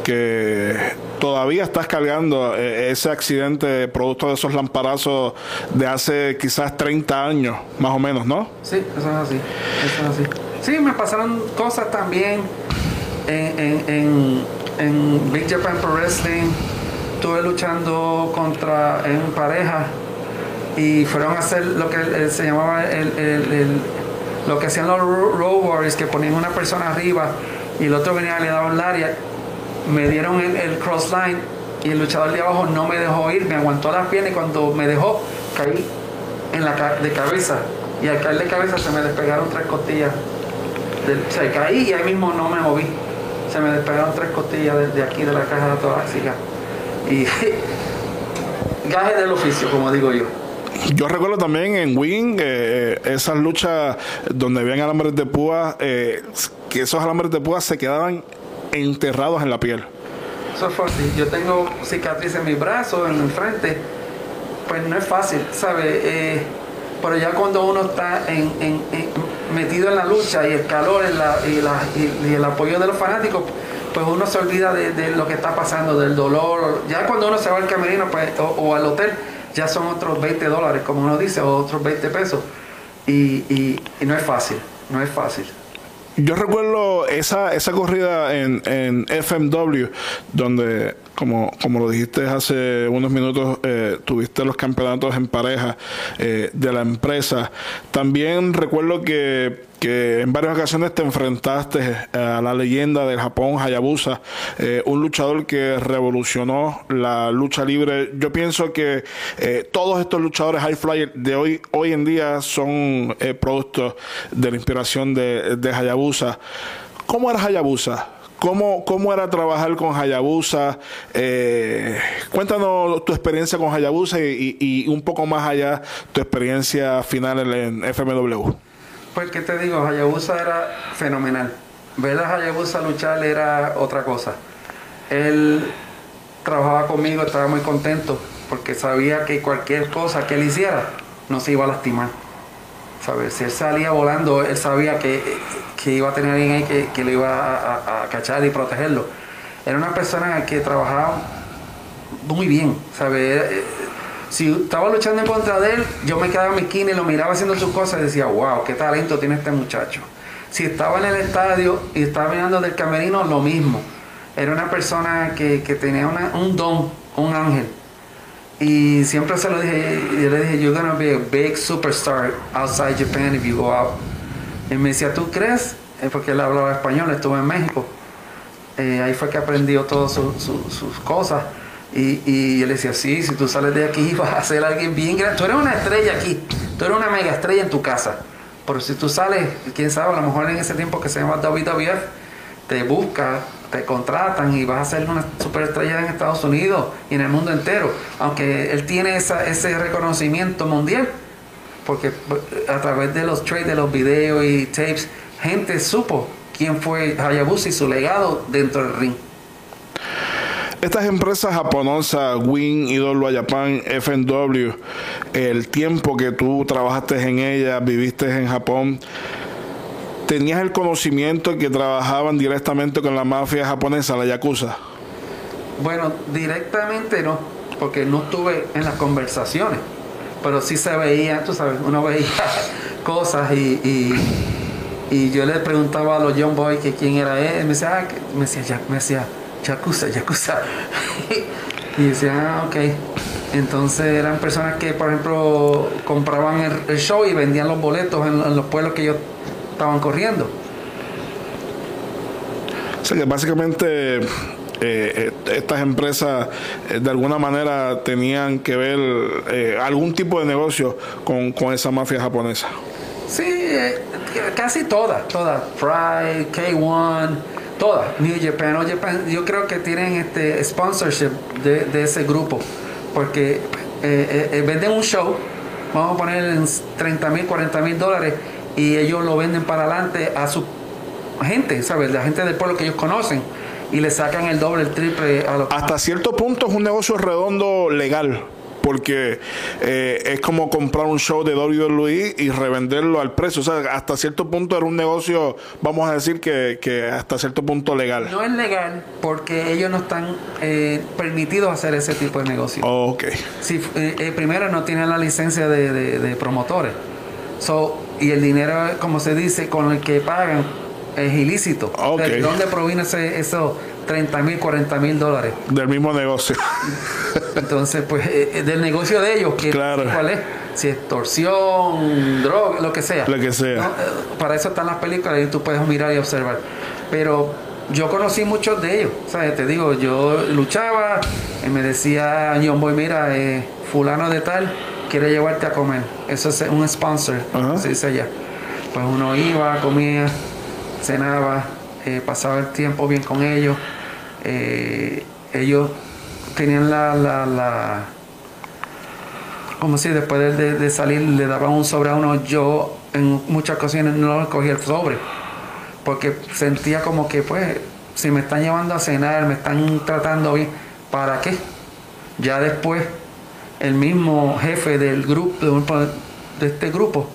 que todavía estás cargando eh, ese accidente producto de esos lamparazos de hace quizás 30 años, más o menos, ¿no? Sí, eso es así. Eso es así. Sí, me pasaron cosas también en, en, en, en Big Japan Pro Wrestling. Estuve luchando contra en pareja y fueron a hacer lo que se llamaba lo que hacían los Road que ponían una persona arriba y el otro venía le daba un laria. Me dieron el, el cross line y el luchador de abajo no me dejó ir, me aguantó las piernas y cuando me dejó caí en la de cabeza y al caer de cabeza se me despegaron tres costillas. o sea, caí y ahí mismo no me moví. Se me despegaron tres costillas de, aquí de la caja torácica. Y gaje del oficio, como digo yo. Yo recuerdo también en Wing eh, esas luchas donde habían alambres de púa, eh, que esos alambres de púa se quedaban enterrados en la piel. Eso es fácil. Yo tengo cicatrices en mi brazo, en el frente. Pues no es fácil, ¿sabes? Eh, pero ya cuando uno está en, metido en la lucha y el calor y, el apoyo de los fanáticos, pues uno se olvida de, lo que está pasando, del dolor. Ya cuando uno se va al camerino pues, o al hotel, ya son otros 20 dólares, como uno dice, o otros 20 pesos. Y, no es fácil, no es fácil. Yo recuerdo esa, esa corrida en, en FMW, donde, como, como lo dijiste hace unos minutos, eh, tuviste los campeonatos en pareja eh, de la empresa. También recuerdo que que en varias ocasiones te enfrentaste a la leyenda del Japón, Hayabusa, eh, un luchador que revolucionó la lucha libre. Yo pienso que eh, todos estos luchadores high flyer de hoy, hoy en día son eh, productos de la inspiración de, Hayabusa. ¿Cómo era Hayabusa? ¿Cómo, ¿Cómo era trabajar con Hayabusa? cuéntanos tu experiencia con Hayabusa y, un poco más allá tu experiencia final en FMW. Pues, ¿qué te digo? Hayabusa era fenomenal. Ver a Hayabusa luchar era otra cosa. Él trabajaba conmigo, estaba muy contento porque sabía que cualquier cosa que él hiciera no se iba a lastimar. ¿Sabes? Si él salía volando, él sabía que, iba a tener alguien ahí que, que lo iba a, a, cachar y protegerlo. Era una persona que trabajaba muy bien, ¿sabes? Si estaba luchando en contra de él, yo me quedaba en mi esquina y lo miraba haciendo sus cosas y decía, wow, qué talento tiene este muchacho. Si estaba en el estadio y estaba mirando del camerino, lo mismo. Era una persona que, tenía un don, un ángel. Y siempre se lo dije, yo le dije, you're gonna be a big superstar outside Japan if you go out. Y me decía, ¿tú crees? Porque él hablaba español, estuvo en México. Eh, ahí fue que aprendió todas sus cosas. Y, y yo le decía, sí, si tú sales de aquí vas a ser alguien bien grande. Tú eres una estrella aquí, tú eres una mega estrella en tu casa. Pero si tú sales, quién sabe, a lo mejor en ese tiempo que se llama WWF, te busca, te contratan y vas a ser una superestrella en Estados Unidos y en el mundo entero. Aunque él tiene ese reconocimiento mundial, porque a través de los trades, de los videos y tapes, gente supo quién fue Hayabusa y su legado dentro del ring. Estas empresas japonesas, Win, Idolo Japan, FNW, el tiempo que tú trabajaste en ellas, viviste en Japón, ¿tenías el conocimiento que trabajaban directamente con la mafia japonesa, la Yakuza? Bueno, directamente no, porque no estuve en las conversaciones, pero sí se veía, tú sabes, uno veía cosas y, y, yo le preguntaba a los Young Boys que quién era él, me decía, ah, me decía, me decía Yakuza, Yakuza. y decía, ah, ok. Entonces eran personas que, por ejemplo, compraban el, show y vendían los boletos en, los pueblos que ellos estaban corriendo. O sea que básicamente eh, estas empresas de alguna manera tenían que ver algún tipo de negocio con, con esa mafia japonesa. Sí, casi todas, todas. Pride, K1, todas. New Japan, Japan, yo creo que tienen este sponsorship de, de ese grupo. Porque venden un show, vamos a poner 30 mil, 40 mil dólares, y ellos lo venden para adelante a su gente, ¿sabes? La gente del pueblo que ellos conocen y le sacan el doble, el triple a los... Hasta cierto punto es un negocio redondo legal porque eh, es como comprar un show de WWE y revenderlo al precio. O sea, hasta cierto punto era un negocio, vamos a decir que, que hasta cierto punto legal. No es legal porque ellos no están eh, permitidos hacer ese tipo de negocio. ok. Si, eh, primero no tienen la licencia de, de, promotores. So, y el dinero, como se dice, con el que pagan es ilícito. ¿De dónde proviene ese, eso? 30 mil, 40 mil dólares. Del mismo negocio. Entonces, pues, eh, eh, del negocio de ellos, claro. ¿cuál es? Si extorsión, droga, lo que sea. Lo que sea. Eh, para eso están las películas y tú puedes mirar y observar. Pero yo conocí muchos de ellos. O sea, te digo, yo luchaba y me decía John Boy, mira, fulano de tal quiere llevarte a comer. Eso es un sponsor, se dice allá. Pues uno iba, comía, cenaba, eh, pasaba el tiempo bien con ellos. Eh, ellos tenían la, la, la como si después de, salir le daban un sobre a uno, yo en muchas ocasiones no cogía el sobre, porque sentía como que pues, si me están llevando a cenar, me están tratando bien, ¿para qué? Ya después, el mismo jefe del grupo, de este grupo,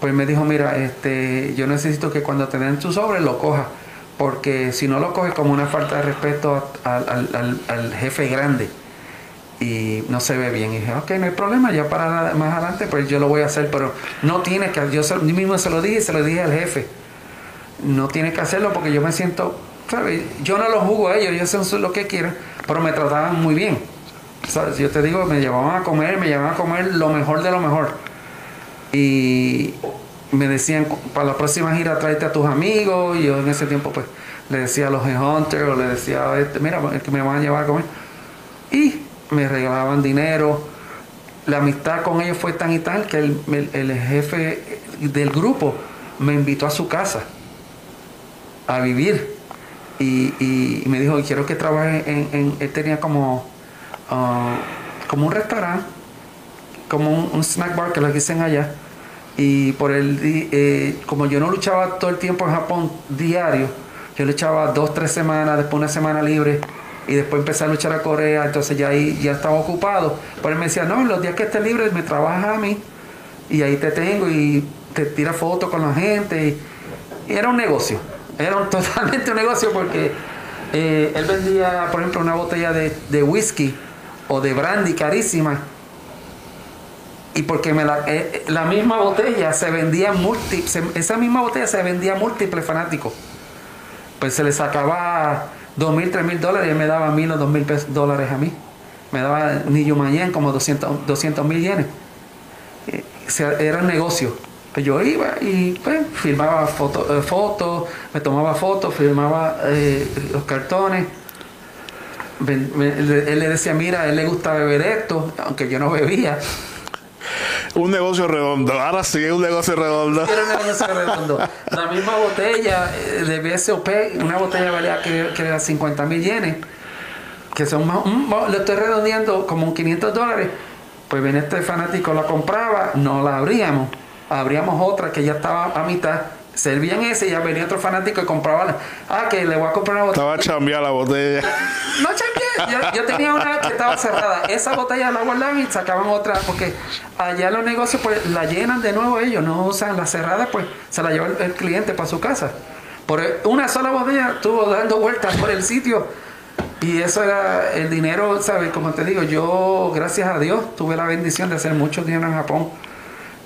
pues me dijo, mira, este, yo necesito que cuando te den tu sobre lo cojas porque si no lo coge como una falta de respeto al, jefe grande y no se ve bien. Y dije, ok, no hay problema, ya para más adelante, pues yo lo voy a hacer, pero no tiene que, yo mismo se lo dije, se lo dije al jefe, no tiene que hacerlo porque yo me siento, ¿sabes? Yo no lo juzgo a ellos, ellos hacen lo que quieren, pero me trataban muy bien. ¿Sabes? Yo te digo, me llevaban a comer, me llevaban a comer lo mejor de lo mejor. Y me decían, para la próxima gira tráete a tus amigos. Y yo en ese tiempo, pues, le decía a los Hunters o le decía, este, mira, es que me van a llevar a comer. Y me regalaban dinero. La amistad con ellos fue tan y tal que el, jefe del grupo me invitó a su casa a vivir. Y, me dijo, quiero que trabaje en, él tenía como, ah, como un restaurante, como un, un snack bar que lo dicen allá y por el eh, como yo no luchaba todo el tiempo en Japón diario, yo luchaba dos, tres semanas, después una semana libre y después empecé a luchar a Corea, entonces ya ahí ya estaba ocupado. Pero él me decía, no, los días que estés libre me trabajas a mí y ahí te tengo y te tira fotos con la gente. Y, era un negocio, era totalmente un negocio porque eh, él vendía, por ejemplo, una botella de, de whisky o de brandy carísima y porque me la, eh, la misma botella se vendía múltiples, esa misma botella se vendía a múltiples fanáticos. Pues se le sacaba dos mil, tres mil dólares y me daba mil o dos mil dólares a mí. Me daba Niyu Mayen como 200 mil yenes. Eh, era un negocio. Pues yo iba y pues, filmaba fotos, eh, me tomaba fotos, filmaba los cartones. él le decía, mira, él le gusta beber esto, aunque yo no bebía un negocio redondo. Ahora sí es un negocio redondo. un negocio redondo. La misma botella eh, de BSOP, una botella valía que, que era 50 mil yenes, que son más, le estoy redondeando como un 500 dólares. Pues viene este fanático, la compraba, no la abríamos. Abríamos otra que ya estaba a mitad servían ese y ya venía otro fanático y compraba. Ah, que le voy a comprar una botella. Estaba chambeada la botella. No chambeada, yo, tenía una que estaba cerrada. Esa botella la guardaban y sacaban otra, porque allá los negocios pues la llenan de nuevo ellos, no usan la cerrada, pues se la lleva el, cliente para su casa. Por una sola botella estuvo dando vueltas por el sitio. Y eso era el dinero, ¿sabes? Como te digo, yo, gracias a Dios, tuve la bendición de hacer mucho dinero en Japón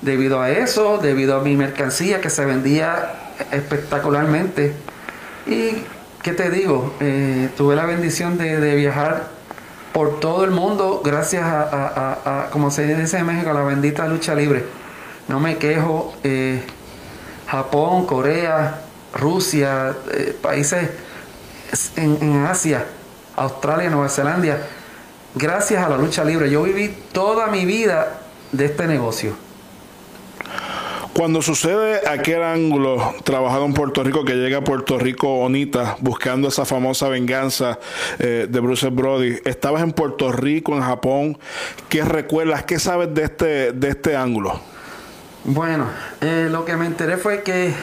debido a eso, debido a mi mercancía que se vendía espectacularmente. Y, ¿qué te digo? Eh, tuve la bendición de, viajar por todo el mundo gracias a, como se dice en México, la bendita lucha libre. No me quejo. Eh, Japón, Corea, Rusia, eh, países en, Asia, Australia, Nueva Zelanda, gracias a la lucha libre. Yo viví toda mi vida de este negocio. Cuando sucede aquel ángulo trabajado en Puerto Rico que llega a Puerto Rico Onita buscando esa famosa venganza eh, de Bruce Brody, estabas en Puerto Rico, en Japón, ¿qué recuerdas? ¿Qué sabes de este, de este ángulo? Bueno, eh, lo que me enteré fue que,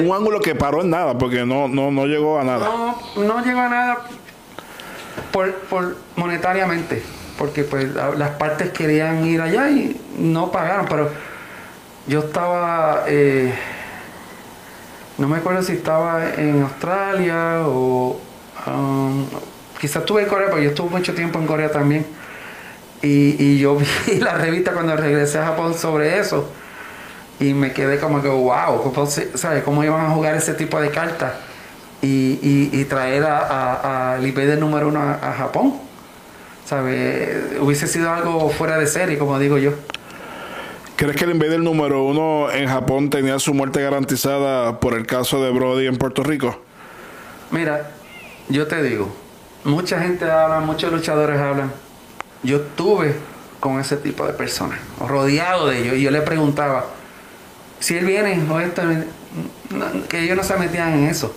Un ángulo que paró en nada, porque no, no, no llegó a nada. No, no llegó a nada por, por monetariamente, porque pues las partes querían ir allá y no pagaron, pero yo estaba, eh, no me acuerdo si estaba en Australia o um, quizás estuve en Corea, porque yo estuve mucho tiempo en Corea también. Y, yo vi la revista cuando regresé a Japón sobre eso. Y me quedé como que, wow, ¿sabes? ¿Cómo iban a jugar ese tipo de cartas? Y, traer a, a, del número uno a, a Japón. ¿Sabes? Hubiese sido algo fuera de serie, como digo yo. ¿Crees que el Invader número uno en Japón tenía su muerte garantizada por el caso de Brody en Puerto Rico? Mira, yo te digo, mucha gente habla, muchos luchadores hablan. Yo estuve con ese tipo de personas, rodeado de ellos, y yo le preguntaba, si él viene o esto, que ellos no se metían en eso.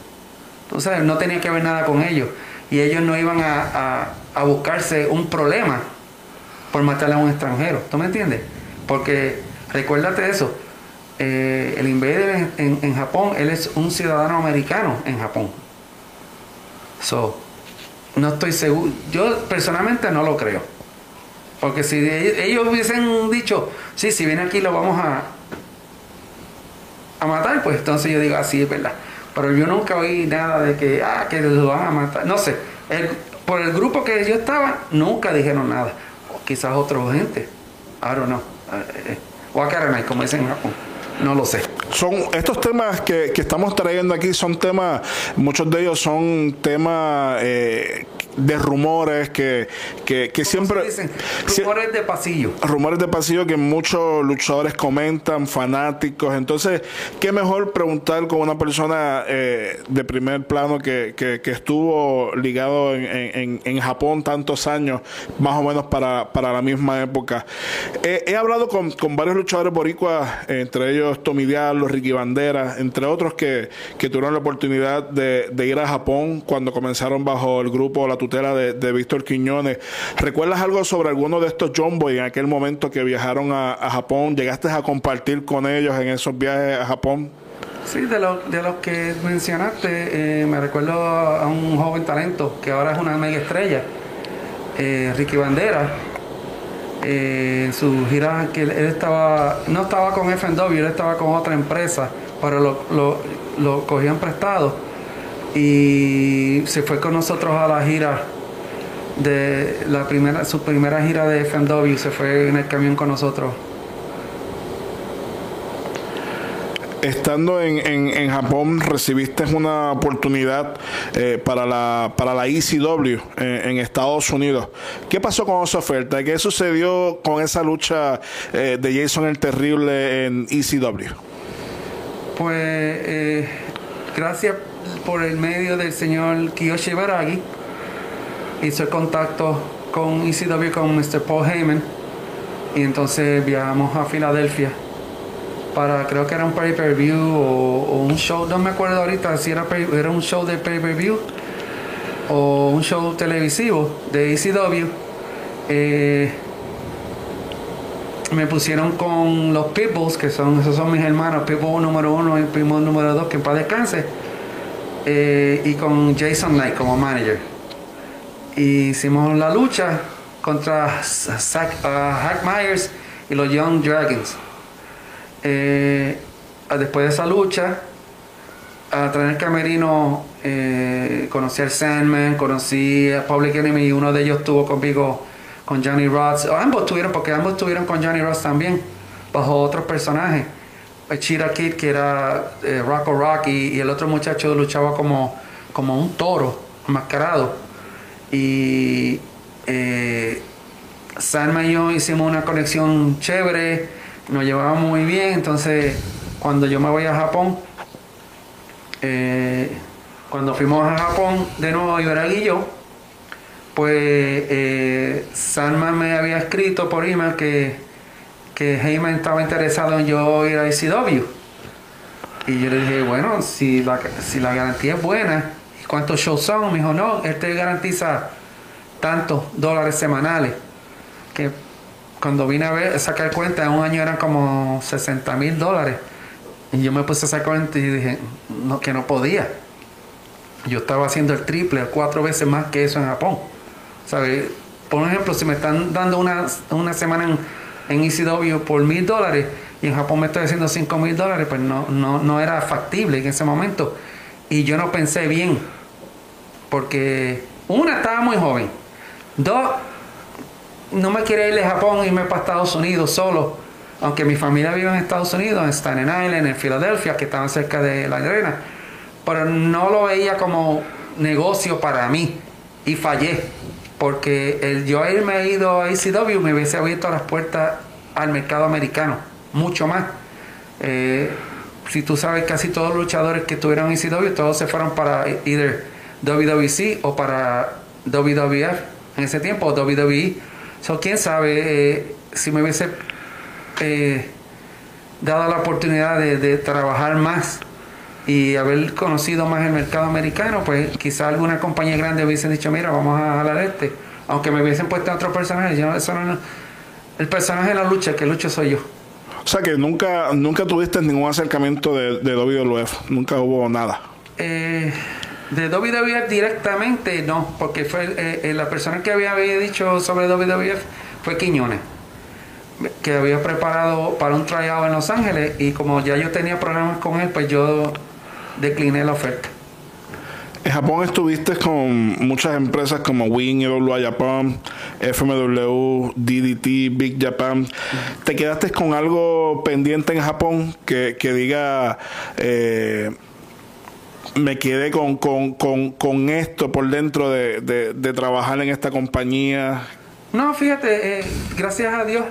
Entonces no tenía que ver nada con ellos. Y ellos no iban a, a buscarse un problema por matarle a un extranjero. ¿Tú me entiendes? Porque recuérdate eso, eh, el invader en, Japón, él es un ciudadano americano en Japón. So, no estoy seguro, yo personalmente no lo creo. Porque si ellos hubiesen dicho, sí, si viene aquí lo vamos a, a matar, pues entonces yo digo, así ah, es verdad. Pero yo nunca oí nada de que, ah, que lo van a matar. No sé, por el grupo que yo estaba, nunca dijeron nada. O quizás otra gente. Don't know. Wakaranai, como dicen en Japón. No lo sé. Son estos temas que, que, estamos trayendo aquí son temas, muchos de ellos son temas eh, de rumores que, que, que siempre... Dicen? Rumores de pasillo. Rumores de pasillo que muchos luchadores comentan, fanáticos. Entonces, qué mejor preguntar con una persona eh, de primer plano que, que, que estuvo ligado en, en, en, Japón tantos años, más o menos para, para la misma época. he hablado con, con, varios luchadores boricuas, entre ellos Tommy Diallo, Ricky Bandera, entre otros que, que tuvieron la oportunidad de, ir a Japón cuando comenzaron bajo el grupo La de, Víctor Quiñones. ¿Recuerdas algo sobre alguno de estos John Boy en aquel momento que viajaron a, Japón? ¿Llegaste a compartir con ellos en esos viajes a Japón? Sí, de, de los que mencionaste, eh, me recuerdo a un joven talento que ahora es una mega estrella, eh, Ricky Bandera. Eh, su gira, que él, estaba, no estaba con FNW, él estaba con otra empresa, pero lo, lo, lo cogían prestado y se fue con nosotros a la gira de la primera, su primera gira de FMW, se fue en el camión con nosotros. Estando en, en, Japón, recibiste una oportunidad eh, para, la, para la ECW en, Estados Unidos. ¿Qué pasó con esa oferta? ¿Qué sucedió con esa lucha eh, de Jason el Terrible en ECW? Pues, eh, gracias por el medio del señor Kiyoshi Baragi. Hizo el contacto con ECW, con Mr. Paul Heyman. Y entonces viajamos a Filadelfia para, creo que era un pay-per-view o, un show, no me acuerdo ahorita si era, era un show de pay-per-view o un show televisivo de ECW. Eh, me pusieron con los Peoples, que son, esos son mis hermanos, People número uno y People número dos, que en paz descanse eh, y con Jason Knight como manager. hicimos la lucha contra Zach, Hack Myers y los Young Dragons. Eh, después de esa lucha, a traer camerino, eh, conocí al Sandman, conocí a Public Enemy uno de ellos estuvo conmigo con Johnny Ross. Ambos tuvieron, porque ambos estuvieron con Johnny Ross también, bajo otros personajes. Chira Kid, que era eh, Rocco Rock, y, el otro muchacho luchaba como, como un toro enmascarado. Y eh, y yo hicimos una conexión chévere, nos llevábamos muy bien. Entonces, cuando yo me voy a Japón, eh, cuando fuimos a Japón de nuevo, Ibaragui y yo, pues eh, me había escrito por email que, que Heyman estaba interesado en yo ir a ICW. Y yo le dije, bueno, si la, si la garantía es buena, ¿y cuántos shows son? Me dijo, no, él te garantiza tantos dólares semanales. Que cuando vine a ver, sacar cuenta, en un año eran como 60 mil dólares. Y yo me puse a sacar cuenta y dije, no, que no podía. Yo estaba haciendo el triple, cuatro veces más que eso en Japón. ¿Sabes? Por ejemplo, si me están dando una, una semana en, en ECW por mil dólares y en Japón me estoy haciendo cinco mil dólares, pues no, no, no era factible en ese momento. Y yo no pensé bien, porque una, estaba muy joven. Dos, no me quiere ir a Japón y irme para Estados Unidos solo. Aunque mi familia vive en Estados Unidos, en Staten Island, en Filadelfia, que estaban cerca de la arena. Pero no lo veía como negocio para mí. Y fallé porque el yo haberme ido a ECW me hubiese abierto las puertas al mercado americano, mucho más. Eh, si tú sabes, casi todos los luchadores que estuvieron en ECW, todos se fueron para either WWC o para WWF en ese tiempo, o WWE. So, quién sabe eh, si me hubiese eh, dado la oportunidad de, de trabajar más y haber conocido más el mercado americano, pues quizá alguna compañía grande hubiesen dicho, mira, vamos a jalar este. Aunque me hubiesen puesto a otro personaje, yo, eso no, el personaje de la lucha, que lucho soy yo. O sea que nunca, nunca tuviste ningún acercamiento de, de WWF, nunca hubo nada. Eh, de WWF directamente no, porque fue eh, eh, la persona que había, dicho sobre WWF fue Quiñones que había preparado para un tryout en Los Ángeles y como ya yo tenía problemas con él, pues yo decliné la oferta. En Japón estuviste con muchas empresas como Wing, IWA Japan, FMW, DDT, Big Japan. ¿Te quedaste con algo pendiente en Japón que, que diga, eh, me quedé con, con, con, con, esto por dentro de, de, de, trabajar en esta compañía? No, fíjate, eh, gracias a Dios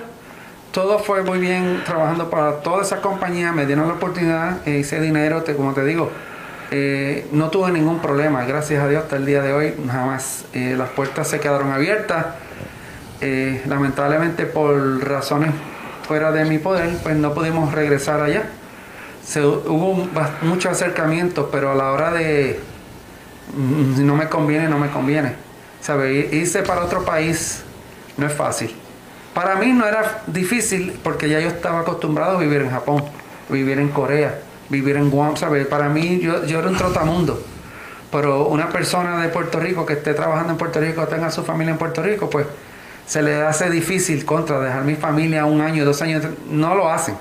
todo fue muy bien trabajando para toda esa compañía, me dieron la oportunidad, eh, hice dinero, te, como te digo, eh, no tuve ningún problema, gracias a Dios hasta el día de hoy, jamás. Las puertas se quedaron abiertas, lamentablemente por razones fuera de mi poder, pues no pudimos regresar allá. Se, hubo muchos acercamientos, pero a la hora de mm, no me conviene, no me conviene. ¿Sabe? Irse para otro país no es fácil. Para mí no era difícil porque ya yo estaba acostumbrado a vivir en Japón, vivir en Corea, vivir en Guam, ¿sabes? Para mí yo, yo era un trotamundo. Pero una persona de Puerto Rico que esté trabajando en Puerto Rico, tenga su familia en Puerto Rico, pues se le hace difícil contra dejar mi familia un año, dos años, no lo hacen.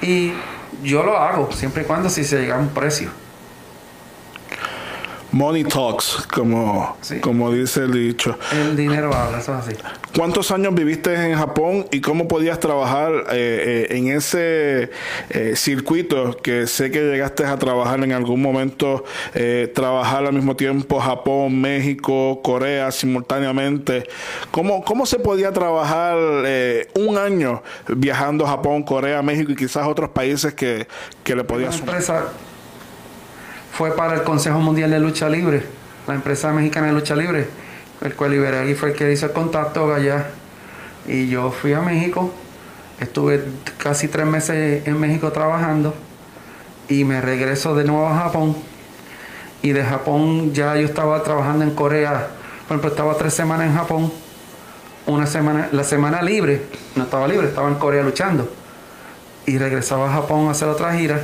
Y yo lo hago, siempre y cuando si se llega a un precio. Money talks, como, sí. como dice el dicho. El dinero habla, eso es así. ¿Cuántos años viviste en Japón y cómo podías trabajar eh, eh, en ese eh, circuito que sé que llegaste a trabajar en algún momento, eh, trabajar al mismo tiempo Japón, México, Corea simultáneamente? ¿Cómo, cómo se podía trabajar eh, un año viajando a Japón, Corea, México y quizás otros países que, que le podías sumar? Fue para el Consejo Mundial de Lucha Libre, la empresa mexicana de lucha libre, el cual Iberagui fue el que hizo el contacto allá. Y yo fui a México, estuve casi tres meses en México trabajando y me regreso de nuevo a Japón. Y de Japón ya yo estaba trabajando en Corea, por ejemplo, estaba tres semanas en Japón, una semana, la semana libre, no estaba libre, estaba en Corea luchando. Y regresaba a Japón a hacer otra gira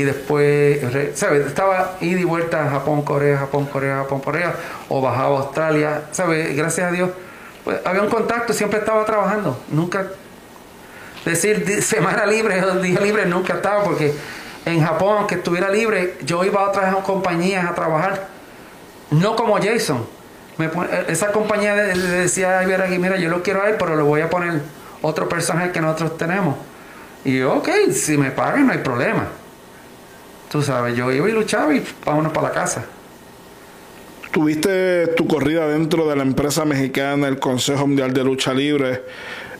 y después, ¿sabes? Estaba ida y vuelta a Japón, Corea, Japón, Corea, Japón, Corea, o bajaba a Australia, ¿sabes? Gracias a Dios, pues había un contacto, siempre estaba trabajando, nunca, decir semana libre o día libre, nunca estaba, porque en Japón, aunque estuviera libre, yo iba a otras compañías a trabajar, no como Jason. Me, esa compañía le, decía a Iberagui, mira, yo lo quiero a él, pero le voy a poner otro personaje que nosotros tenemos. Y yo, ok, si me pagan no hay problema. Tú sabes, yo iba y luchaba y vámonos para la casa. Tuviste tu corrida dentro de la empresa mexicana, el Consejo Mundial de Lucha Libre.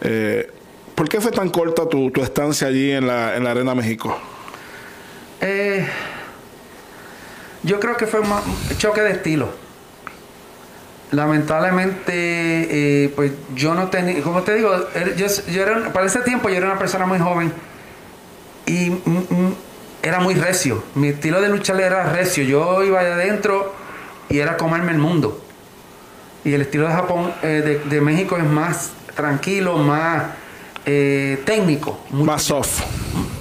Eh, ¿Por qué fue tan corta tu, tu estancia allí en la, en la, Arena México? Eh, yo creo que fue un choque de estilo. lamentablemente, eh, pues yo no tenía, como te digo, yo, yo era, para ese tiempo yo era una persona muy joven y era muy recio. Mi estilo de lucha era recio. Yo iba allá adentro y era comerme el mundo. Y el estilo de Japón, eh, de, de México es más tranquilo, más eh, técnico. Más soft.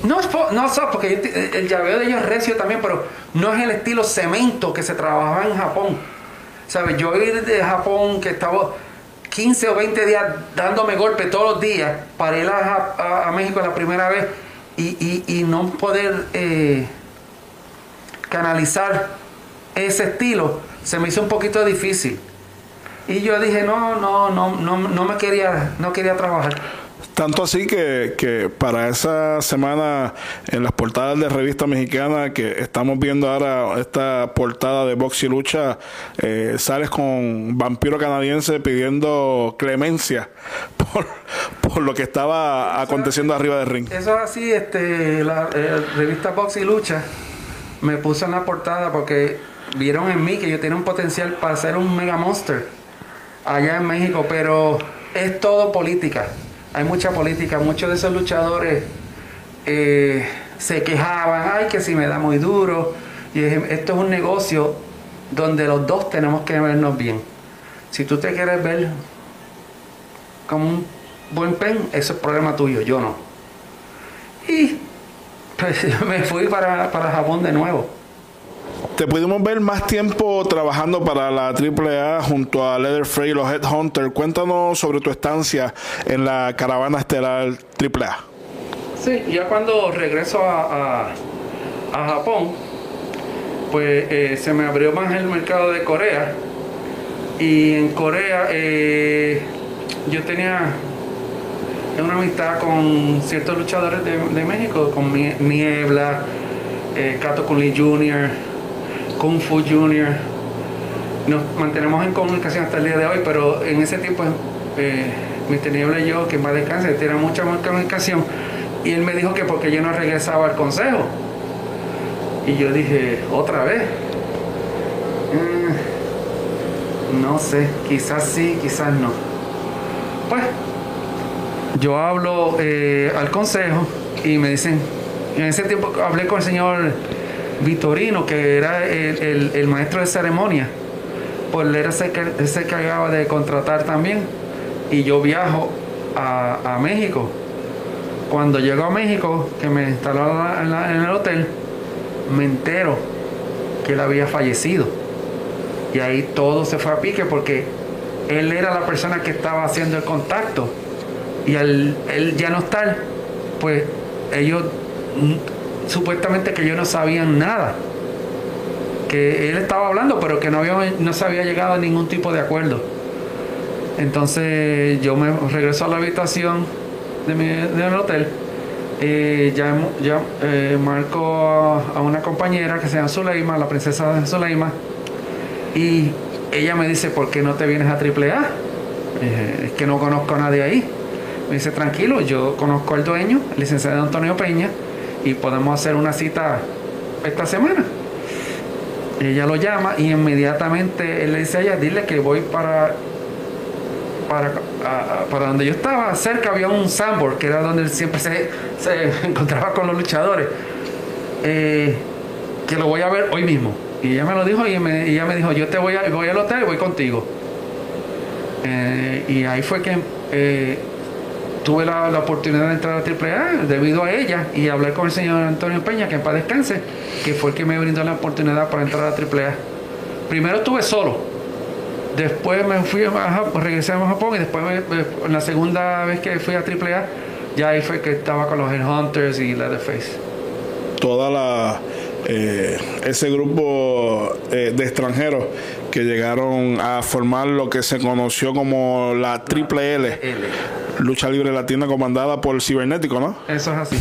no, no soft, porque enti- el llaveo de ellos es recio también, pero no es el estilo cemento que se trabajaba en Japón. ¿Sabes? Yo ir de Japón que estaba 15 o 20 días dándome golpes todos los días para ir a- a México la primera vez y, no poder eh, canalizar ese estilo, se me hizo un poquito difícil. Y yo dije, no, no, no, no, no me quería, no quería trabajar. Tanto así que, que para esa semana en las portadas de revista mexicana que estamos viendo ahora esta portada de Box y Lucha, eh, sales con vampiro canadiense pidiendo clemencia por, por lo que estaba aconteciendo arriba del ring. Eso es así, este, la eh, revista Box y Lucha me puso en la portada porque vieron en mí que yo tenía un potencial para ser un mega monster allá en México, pero es todo política. Hay mucha política, muchos de esos luchadores eh, se quejaban, ay que si me da muy duro. Y esto es un negocio donde los dos tenemos que vernos bien. Si tú te quieres ver como un buen pen, eso es problema tuyo, yo no. Y pues me fui para, para Japón de nuevo. Te pudimos ver más tiempo trabajando para la AAA junto a Leatherface y los Headhunters. Cuéntanos sobre tu estancia en la caravana estelar AAA. Sí, ya cuando regreso a, a- Japón, pues eh, se me abrió más el mercado de Corea. Y en Corea eh, yo tenía una amistad con ciertos luchadores de, de México, con Niebla, eh, Kato Kunli Jr., Kung Fu Jr. Nos mantenemos en comunicación hasta el día de hoy, pero en ese tiempo eh, Mr. Niebla y yo, que más descanse, tenía mucha más comunicación. Y él me dijo que porque yo no regresaba al consejo. Y yo dije, ¿otra vez? Mm, no sé, quizás sí, quizás no. Pues, yo hablo eh, al consejo y me dicen, en ese tiempo hablé con el señor Vitorino, que era el, el- maestro de ceremonia, pues él era él se encargaba de contratar también, y yo viajo a, a México. Cuando llego a México, que me instaló en, el hotel, me entero que él había fallecido. Y ahí todo se fue a pique porque él era la persona que estaba haciendo el contacto. Y al él ya no estar, pues ellos supuestamente que ellos no sabían nada. Que él estaba hablando, pero que no, había, no se había llegado a ningún tipo de acuerdo. Entonces yo me regreso a la habitación de mi, del hotel. Eh, llamo- ya, eh, marco a, una compañera que se llama Zuleima, la princesa Zuleima, y ella me dice, ¿por qué no te vienes a AAA? Dije, es que no conozco a nadie ahí. Me dice, tranquilo, yo conozco al dueño, licenciado Antonio Peña, y podemos hacer una cita esta semana. Ella lo llama y inmediatamente él le dice a ella, dile que voy para para, para donde yo estaba, cerca había un sandboard, que era donde él siempre se, se encontraba con los luchadores, eh, que lo voy a ver hoy mismo. Y ella me lo dijo y, me- y ella me dijo, yo te voy, a, voy al hotel y voy contigo. Eh, y ahí fue que eh, tuve la, oportunidad de entrar a AAA debido a ella y hablé con el señor Antonio Peña, que en paz descanse, que fue el que me brindó la oportunidad para entrar a AAA. Primero estuve solo, Después me fui a Japón, regresé a Japón y después me- la segunda vez que fui a AAA, ya ahí fue que estaba con los Headhunters y Leatherface. Toda la eh, ese grupo eh, de extranjeros que llegaron a formar lo que se conoció como la Triple L, lucha libre latina comandada por Cibernético, ¿no? Eso es así.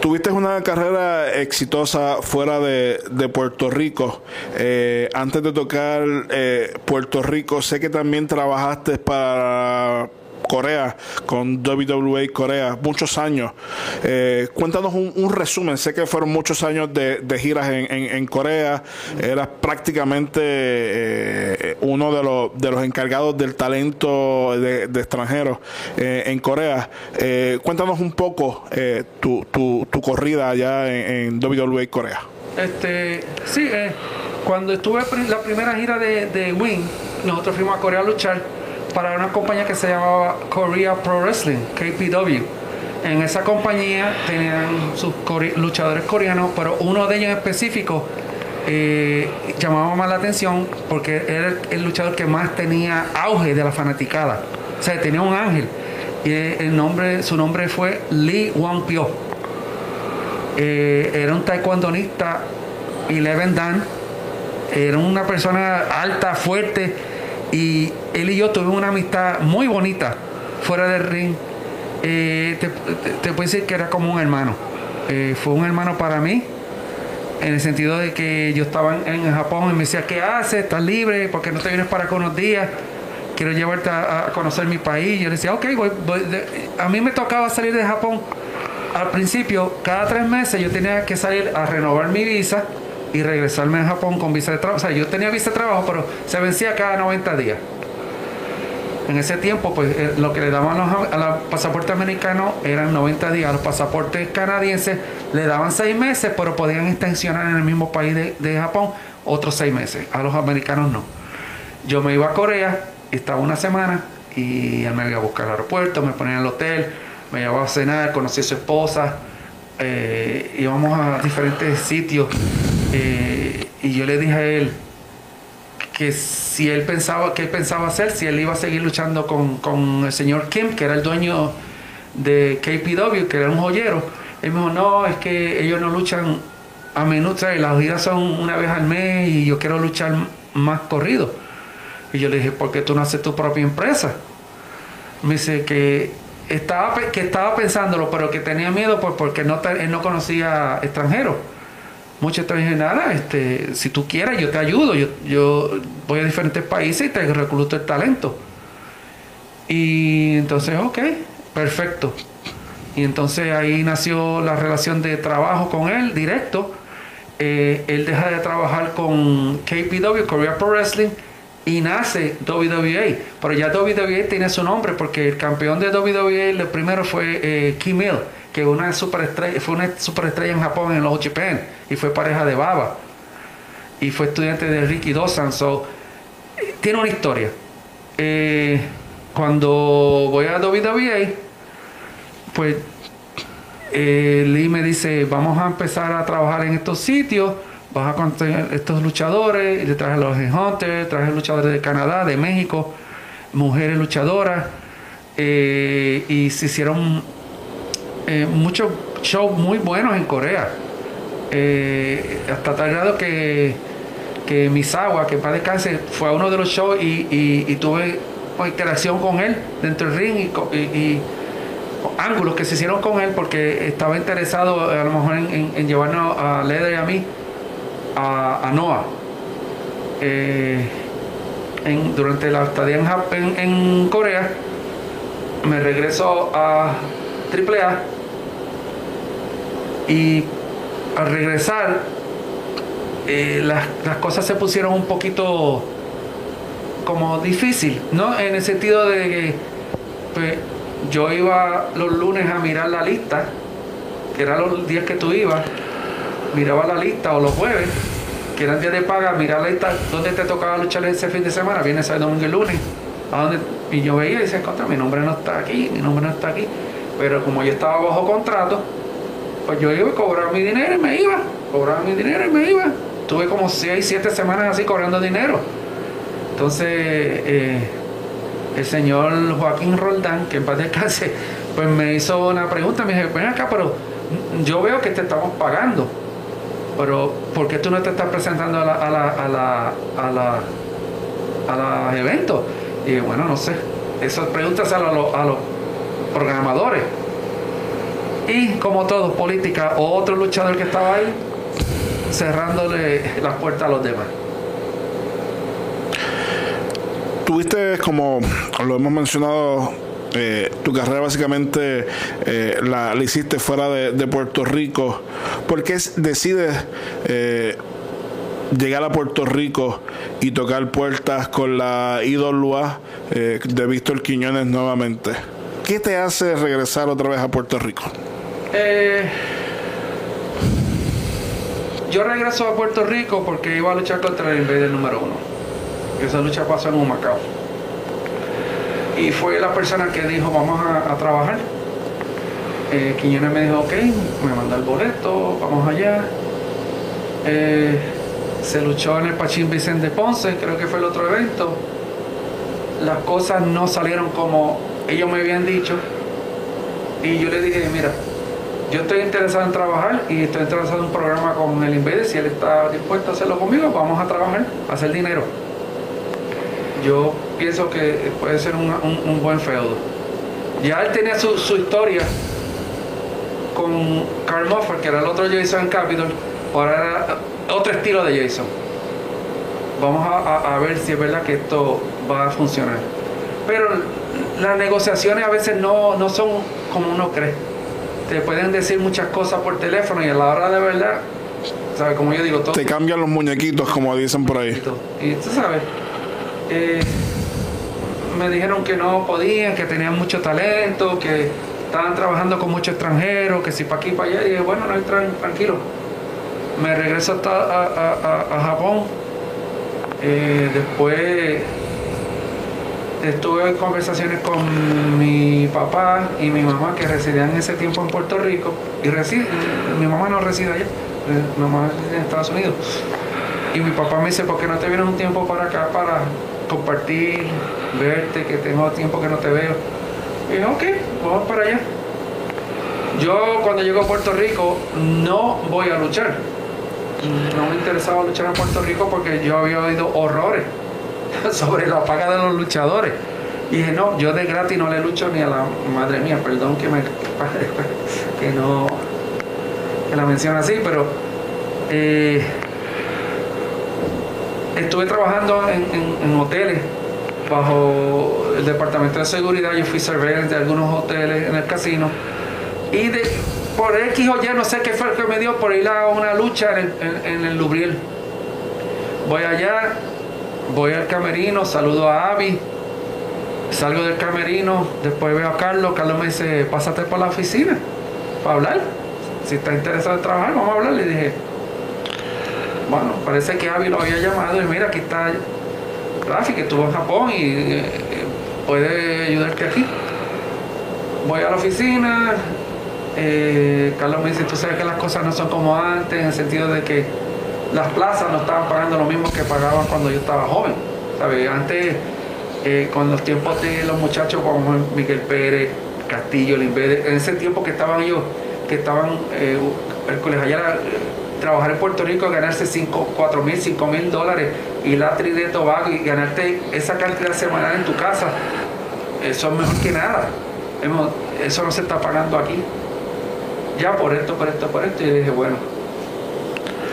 Tuviste una carrera exitosa fuera de, de Puerto Rico. Eh, antes de tocar eh, Puerto Rico, sé que también trabajaste para Corea, con WWE Corea, muchos años. Eh, cuéntanos un, resumen, sé que fueron muchos años de, giras en, Corea, eras prácticamente eh, uno de los, de los encargados del talento de, extranjeros eh, en Corea. cuéntanos un poco tu, tu, corrida allá en, WWE Corea. Este, sí, cuando estuve la primera gira de, de Wing, nosotros fuimos a Corea luchar para una compañía que se llamaba Korea Pro Wrestling, KPW. En esa compañía tenían sus luchadores coreanos, pero uno de ellos en específico eh, llamaba más la atención porque era el, luchador que más tenía auge de la fanaticada. O sea, tenía un ángel. Y el nombre, su nombre fue Lee Wang Pyo. Eh, era un taekwondonista, Eleven Dan. Era una persona alta, fuerte y él y yo tuvimos una amistad muy bonita fuera del ring. Eh, te, puedo decir que era como un hermano. Eh, fue un hermano para mí, en el sentido de que yo estaba en, Japón y me decía, ¿qué haces? ¿Estás libre? ¿Por qué no te vienes para acá unos días? Quiero llevarte a, conocer mi país. Yo le decía, ok, a mí me tocaba salir de Japón. Al principio, cada tres meses yo tenía que salir a renovar mi visa y regresarme a Japón con visa de trabajo. O sea, yo tenía visa de trabajo, pero se vencía cada 90 días. En ese tiempo, pues eh, lo que le daban a los pasaportes americanos eran 90 días. A los pasaportes canadienses le daban 6 meses, pero podían extensionar en el mismo país de, Japón otros 6 meses. A los americanos no. Yo me iba a Corea, estaba una semana y él me iba a buscar al aeropuerto, me ponía en el hotel, me llevaba a cenar, conocí a su esposa, eh, íbamos a diferentes sitios eh, y yo le dije a él que si él pensaba, que él pensaba hacer, si él iba a seguir luchando con, el señor Kim, que era el dueño de KPW, que era un joyero. Él me dijo, no, es que ellos no luchan a menudo, las giras son una vez al mes y yo quiero luchar más corrido. Y yo le dije, ¿por qué tú no haces tu propia empresa? Me dice que estaba, que estaba pensándolo, pero que tenía miedo pues, porque no, él no conocía extranjeros te dicen, nada, este, si tú quieres, yo te ayudo, yo, yo voy a diferentes países y te recluto el talento. Y entonces, ok, perfecto. Y entonces ahí nació la relación de trabajo con él, directo. Eh, él deja de trabajar con KPW, Korea Pro Wrestling, y nace WWE. Pero ya WWE tiene su nombre porque el campeón de WWE, el primero fue eh, Kim Hill que fue una superestrella en Japón en los Japan y fue pareja de Baba y fue estudiante de Ricky Dosan. So, tiene una historia. Eh, cuando voy a WWE, pues eh, Lee me dice, vamos a empezar a trabajar en estos sitios, vas a conseguir estos luchadores, y le traje a los Hunters, traje luchadores de Canadá, de México, mujeres luchadoras, eh, y se hicieron eh, muchos shows muy buenos en Corea. Eh, hasta tal grado que, que Misawa, que en paz descanse, fue a uno de los shows y, tuve interacción con él dentro del ring y, ángulos que se hicieron con él porque estaba interesado a lo mejor en, llevarnos a Leder y a mí a, Noah. Eh, durante la estadía en, en Corea, me regreso a AAA y al regresar, eh, las, cosas se pusieron un poquito como difícil, ¿no? En el sentido de que pues, yo iba los lunes a mirar la lista, que eran los días que tú ibas, miraba la lista, o los jueves, que eran días de paga, mirar la lista, ¿dónde te tocaba luchar ese fin de semana? Viene ese domingo y lunes. Y yo veía y decía, contra, mi nombre no está aquí, mi nombre no está aquí. Pero como yo estaba bajo contrato, pues yo iba a cobrar mi dinero y me iba. Cobraba mi dinero y me iba. Tuve como 6, 7 semanas así cobrando dinero. Entonces, eh, el señor Joaquín Roldán, que en paz descanse, pues me hizo una pregunta. Me dijo, ven acá, pero yo veo que te estamos pagando. Pero, ¿por qué tú no te estás presentando a la, a la, a la, a la, a los eventos? Y bueno, no sé. Esas preguntas a los, a los programadores. Y como todo, política, otro luchador que estaba ahí, cerrándole las puertas a los demás. Tuviste, como lo hemos mencionado eh, tu carrera básicamente eh, la, hiciste fuera de, Puerto Rico. ¿Por qué decides eh, llegar a Puerto Rico y tocar puertas con la IWA de Víctor Quiñones nuevamente? ¿Qué te hace regresar otra vez a Puerto Rico? yo regreso a Puerto Rico porque iba a luchar contra el Invader número uno. Esa lucha pasó en un Macao y fue la persona que dijo vamos a, trabajar. Eh, me dijo ok, me manda el boleto, vamos allá. Eh, se luchó en el Pachín Vicente Ponce, creo que fue el otro evento. Las cosas no salieron como ellos me habían dicho. Y yo le dije, mira, yo estoy interesado en trabajar y estoy interesado en un programa con el Invader. Si él está dispuesto a hacerlo conmigo, vamos a trabajar, a hacer dinero yo pienso que puede ser un, buen feudo. Ya él tenía su, historia con Carl Moffat, que era el otro Jason Capitol, ahora era otro estilo de Jason. Vamos a, ver si es verdad que esto va a funcionar. Pero las negociaciones a veces no, no son como uno cree. Te pueden decir muchas cosas por teléfono y a la hora de verdad, ¿sabes? Como yo digo, todo. Te cambian los muñequitos, como dicen por ahí. Y tú sabes, eh, me dijeron que no podían, que tenían mucho talento, que estaban trabajando con muchos extranjeros, que si para aquí, para allá. Y dije, bueno, no entran, tranquilo. Me regreso hasta a, Japón. Eh, después estuve en conversaciones con mi papá y mi mamá que residían en ese tiempo en Puerto Rico y reside, mi mamá no reside allá, mi mamá reside en Estados Unidos. Y mi papá me dice, ¿por qué no te vienes un tiempo para acá para compartir, verte, que tengo tiempo que no te veo. Y dije, ok, vamos para allá. Yo cuando llego a Puerto Rico no voy a luchar. No me interesaba luchar en Puerto Rico porque yo había oído horrores sobre la paga de los luchadores. Y dije, no, yo de gratis no le lucho ni a la madre mía, perdón que me que no que la menciona así, pero eh, estuve trabajando en, hoteles bajo el departamento de seguridad. Yo fui surveillance de algunos hoteles en el casino. Y de, por X o Y, no sé qué fue lo que me dio por ir a una lucha en el, en, el Lubriel. Voy allá, voy al camerino, saludo a Abby, salgo del camerino, después veo a Carlos. Carlos me dice, pásate por la oficina para hablar. Si está interesado en trabajar, vamos a hablar. Le dije, bueno, parece que Avi lo había llamado y mira, aquí está Rafi, que estuvo en Japón y eh, puede ayudarte aquí. Voy a la oficina, eh, Carlos me dice, tú sabes que las cosas no son como antes, en el sentido de que las plazas no estaban pagando lo mismo que pagaban cuando yo estaba joven. ¿sabes? Antes, eh, con los tiempos de los muchachos como Miguel Pérez, Castillo, en ese tiempo que estaban ellos, que estaban, el colegio allá trabajar en Puerto Rico, ganarse 5, 4 mil, 5 mil dólares y la tri de Tobago y ganarte esa cantidad semanal en tu casa, eso es mejor que nada. Eso no se está pagando aquí. Ya por esto, por esto, por esto. Y le dije, bueno,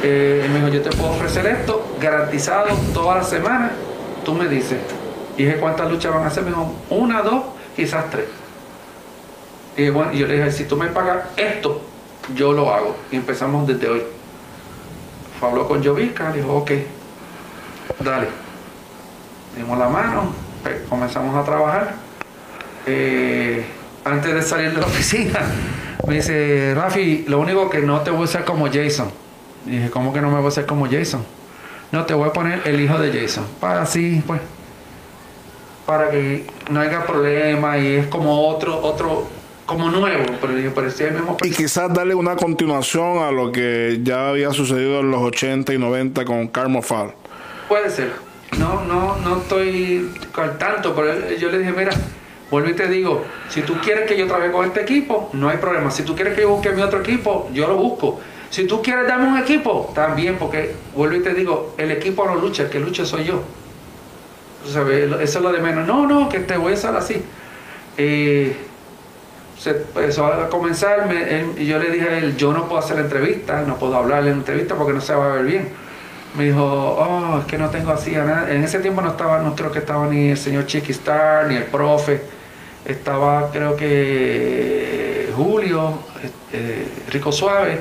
eh, me dijo, yo te puedo ofrecer esto garantizado toda la semana. Tú me dices. Y dije, ¿cuántas luchas van a hacer? Me dijo, una, dos, quizás tres. Y bueno, yo le dije, si tú me pagas esto, yo lo hago. Y empezamos desde hoy habló con Jovica, dijo, ok, dale. Dimos la mano, pues, comenzamos a trabajar. Eh, antes de salir de la oficina, me dice, Rafi, lo único que no te voy a hacer como Jason. dije, ¿cómo que no me voy a hacer como Jason? No, te voy a poner el hijo de Jason. Para así, pues, para que no haya problema y es como otro, otro, como nuevo, pero yo parecía el mismo. Y quizás darle una continuación a lo que ya había sucedido en los 80 y 90 con Carmo Fall. Puede ser. No, no, no estoy al tanto, pero yo le dije, mira, vuelvo y te digo, si tú quieres que yo trabaje con este equipo, no hay problema. Si tú quieres que yo busque mi otro equipo, yo lo busco. Si tú quieres darme un equipo, también, porque vuelvo y te digo, el equipo no lucha, el que lucha soy yo. Eso es lo de menos. No, no, que te voy a hacer así. Eh, se empezó a comenzar, y yo le dije a él, yo no puedo hacer entrevistas, no puedo hablar en entrevista porque no se va a ver bien. Me dijo, oh, es que no tengo así a nada. En ese tiempo no estaba, no creo que estaba ni el señor Chiqui Star, ni el profe. estaba creo que Julio, eh, Rico Suave,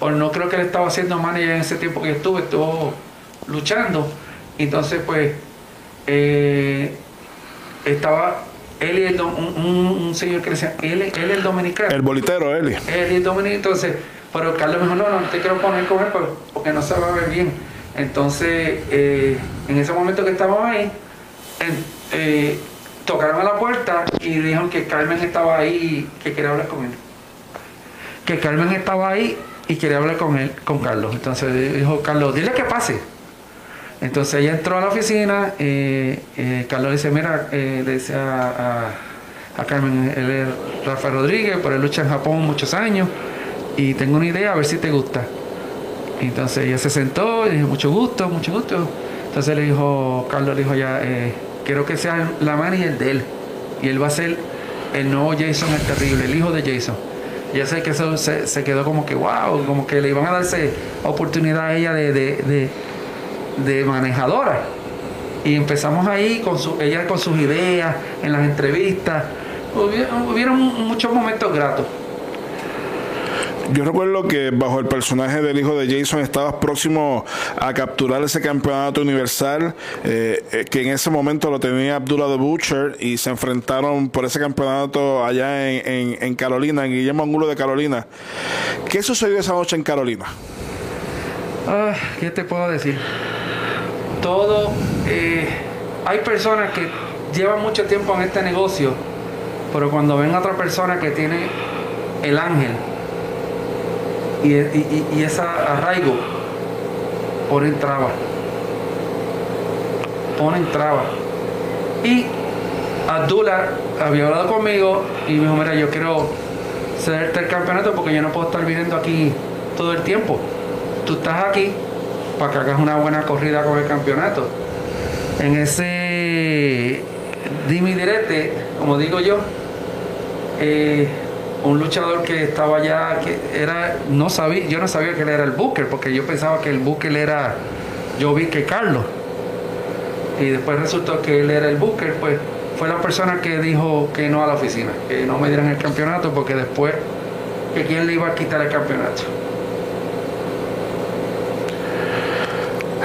o no creo que él estaba haciendo manager en ese tiempo que estuve, estuvo luchando. Entonces, pues, eh, estaba él y el un, señor que decía, él, él el dominicano. El bolitero, él. Él y el dominicano. Entonces, pero Carlos me dijo, no, no, te quiero poner con él porque no se va a ver bien. Entonces, eh, en ese momento que estábamos ahí, eh, tocaron a la puerta y dijeron que Carmen estaba ahí y que quería hablar con él. Que Carmen estaba ahí y quería hablar con él, con Carlos. Entonces dijo, Carlos, dile que pase. Entonces ella entró a la oficina, eh, eh, Carlos dice, mira, eh, le dice a, Carmen, él es Rafael Rodríguez, pero él lucha en Japón muchos años y tengo una idea, a ver si te gusta. Entonces ella se sentó y dijo, mucho gusto, mucho gusto. Entonces le dijo, Carlos le dijo ya, quiero que sea la manager de él y él va a ser el nuevo Jason el terrible, el hijo de Jason. Ya sé que eso se, quedó como que, wow, como que le iban a darse oportunidad a ella de de manejadora. Y empezamos ahí con su, ella con sus ideas, en las entrevistas. Hubieron, muchos momentos gratos. Yo recuerdo que bajo el personaje del hijo de Jason estabas próximo a capturar ese campeonato universal, eh, eh, que en ese momento lo tenía Abdullah the Butcher y se enfrentaron por ese campeonato allá en, Carolina, en Guillermo Angulo de Carolina. ¿Qué sucedió esa noche en Carolina? Ah, ¿Qué te puedo decir? todo, eh, hay personas que llevan mucho tiempo en este negocio, pero cuando ven a otra persona que tiene el ángel y, y, ese arraigo, ponen trabas. Ponen trabas. Y Abdullah había hablado conmigo y me dijo, mira, yo quiero cederte el campeonato porque yo no puedo estar viniendo aquí todo el tiempo. Tú estás aquí, para que hagas una buena corrida con el campeonato. En ese dime direte, como digo yo, eh, un luchador que estaba ya, que era, no sabía, yo no sabía que él era el Booker, porque yo pensaba que el Booker era, yo vi que Carlos. Y después resultó que él era el Booker, pues fue la persona que dijo que no a la oficina, que no me dieran el campeonato, porque después que quién le iba a quitar el campeonato.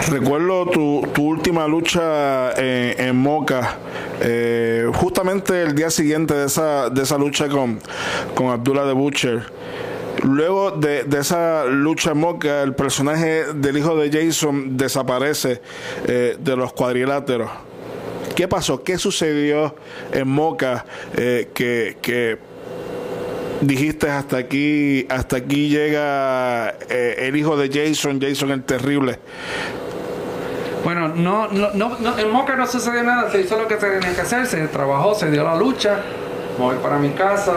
Recuerdo tu, última lucha en, Moca, eh, justamente el día siguiente de esa, de esa lucha con, con Abdullah de Butcher. Luego de, esa lucha en Moca, el personaje del hijo de Jason desaparece eh, de los cuadriláteros. ¿Qué pasó? ¿Qué sucedió en Moca eh, que, que dijiste hasta aquí, hasta aquí llega el hijo de Jason, Jason el terrible. Bueno, no, no, no, en Moca no sucedió nada, se hizo lo que tenía que hacer, se trabajó, se dio la lucha, me voy para mi casa,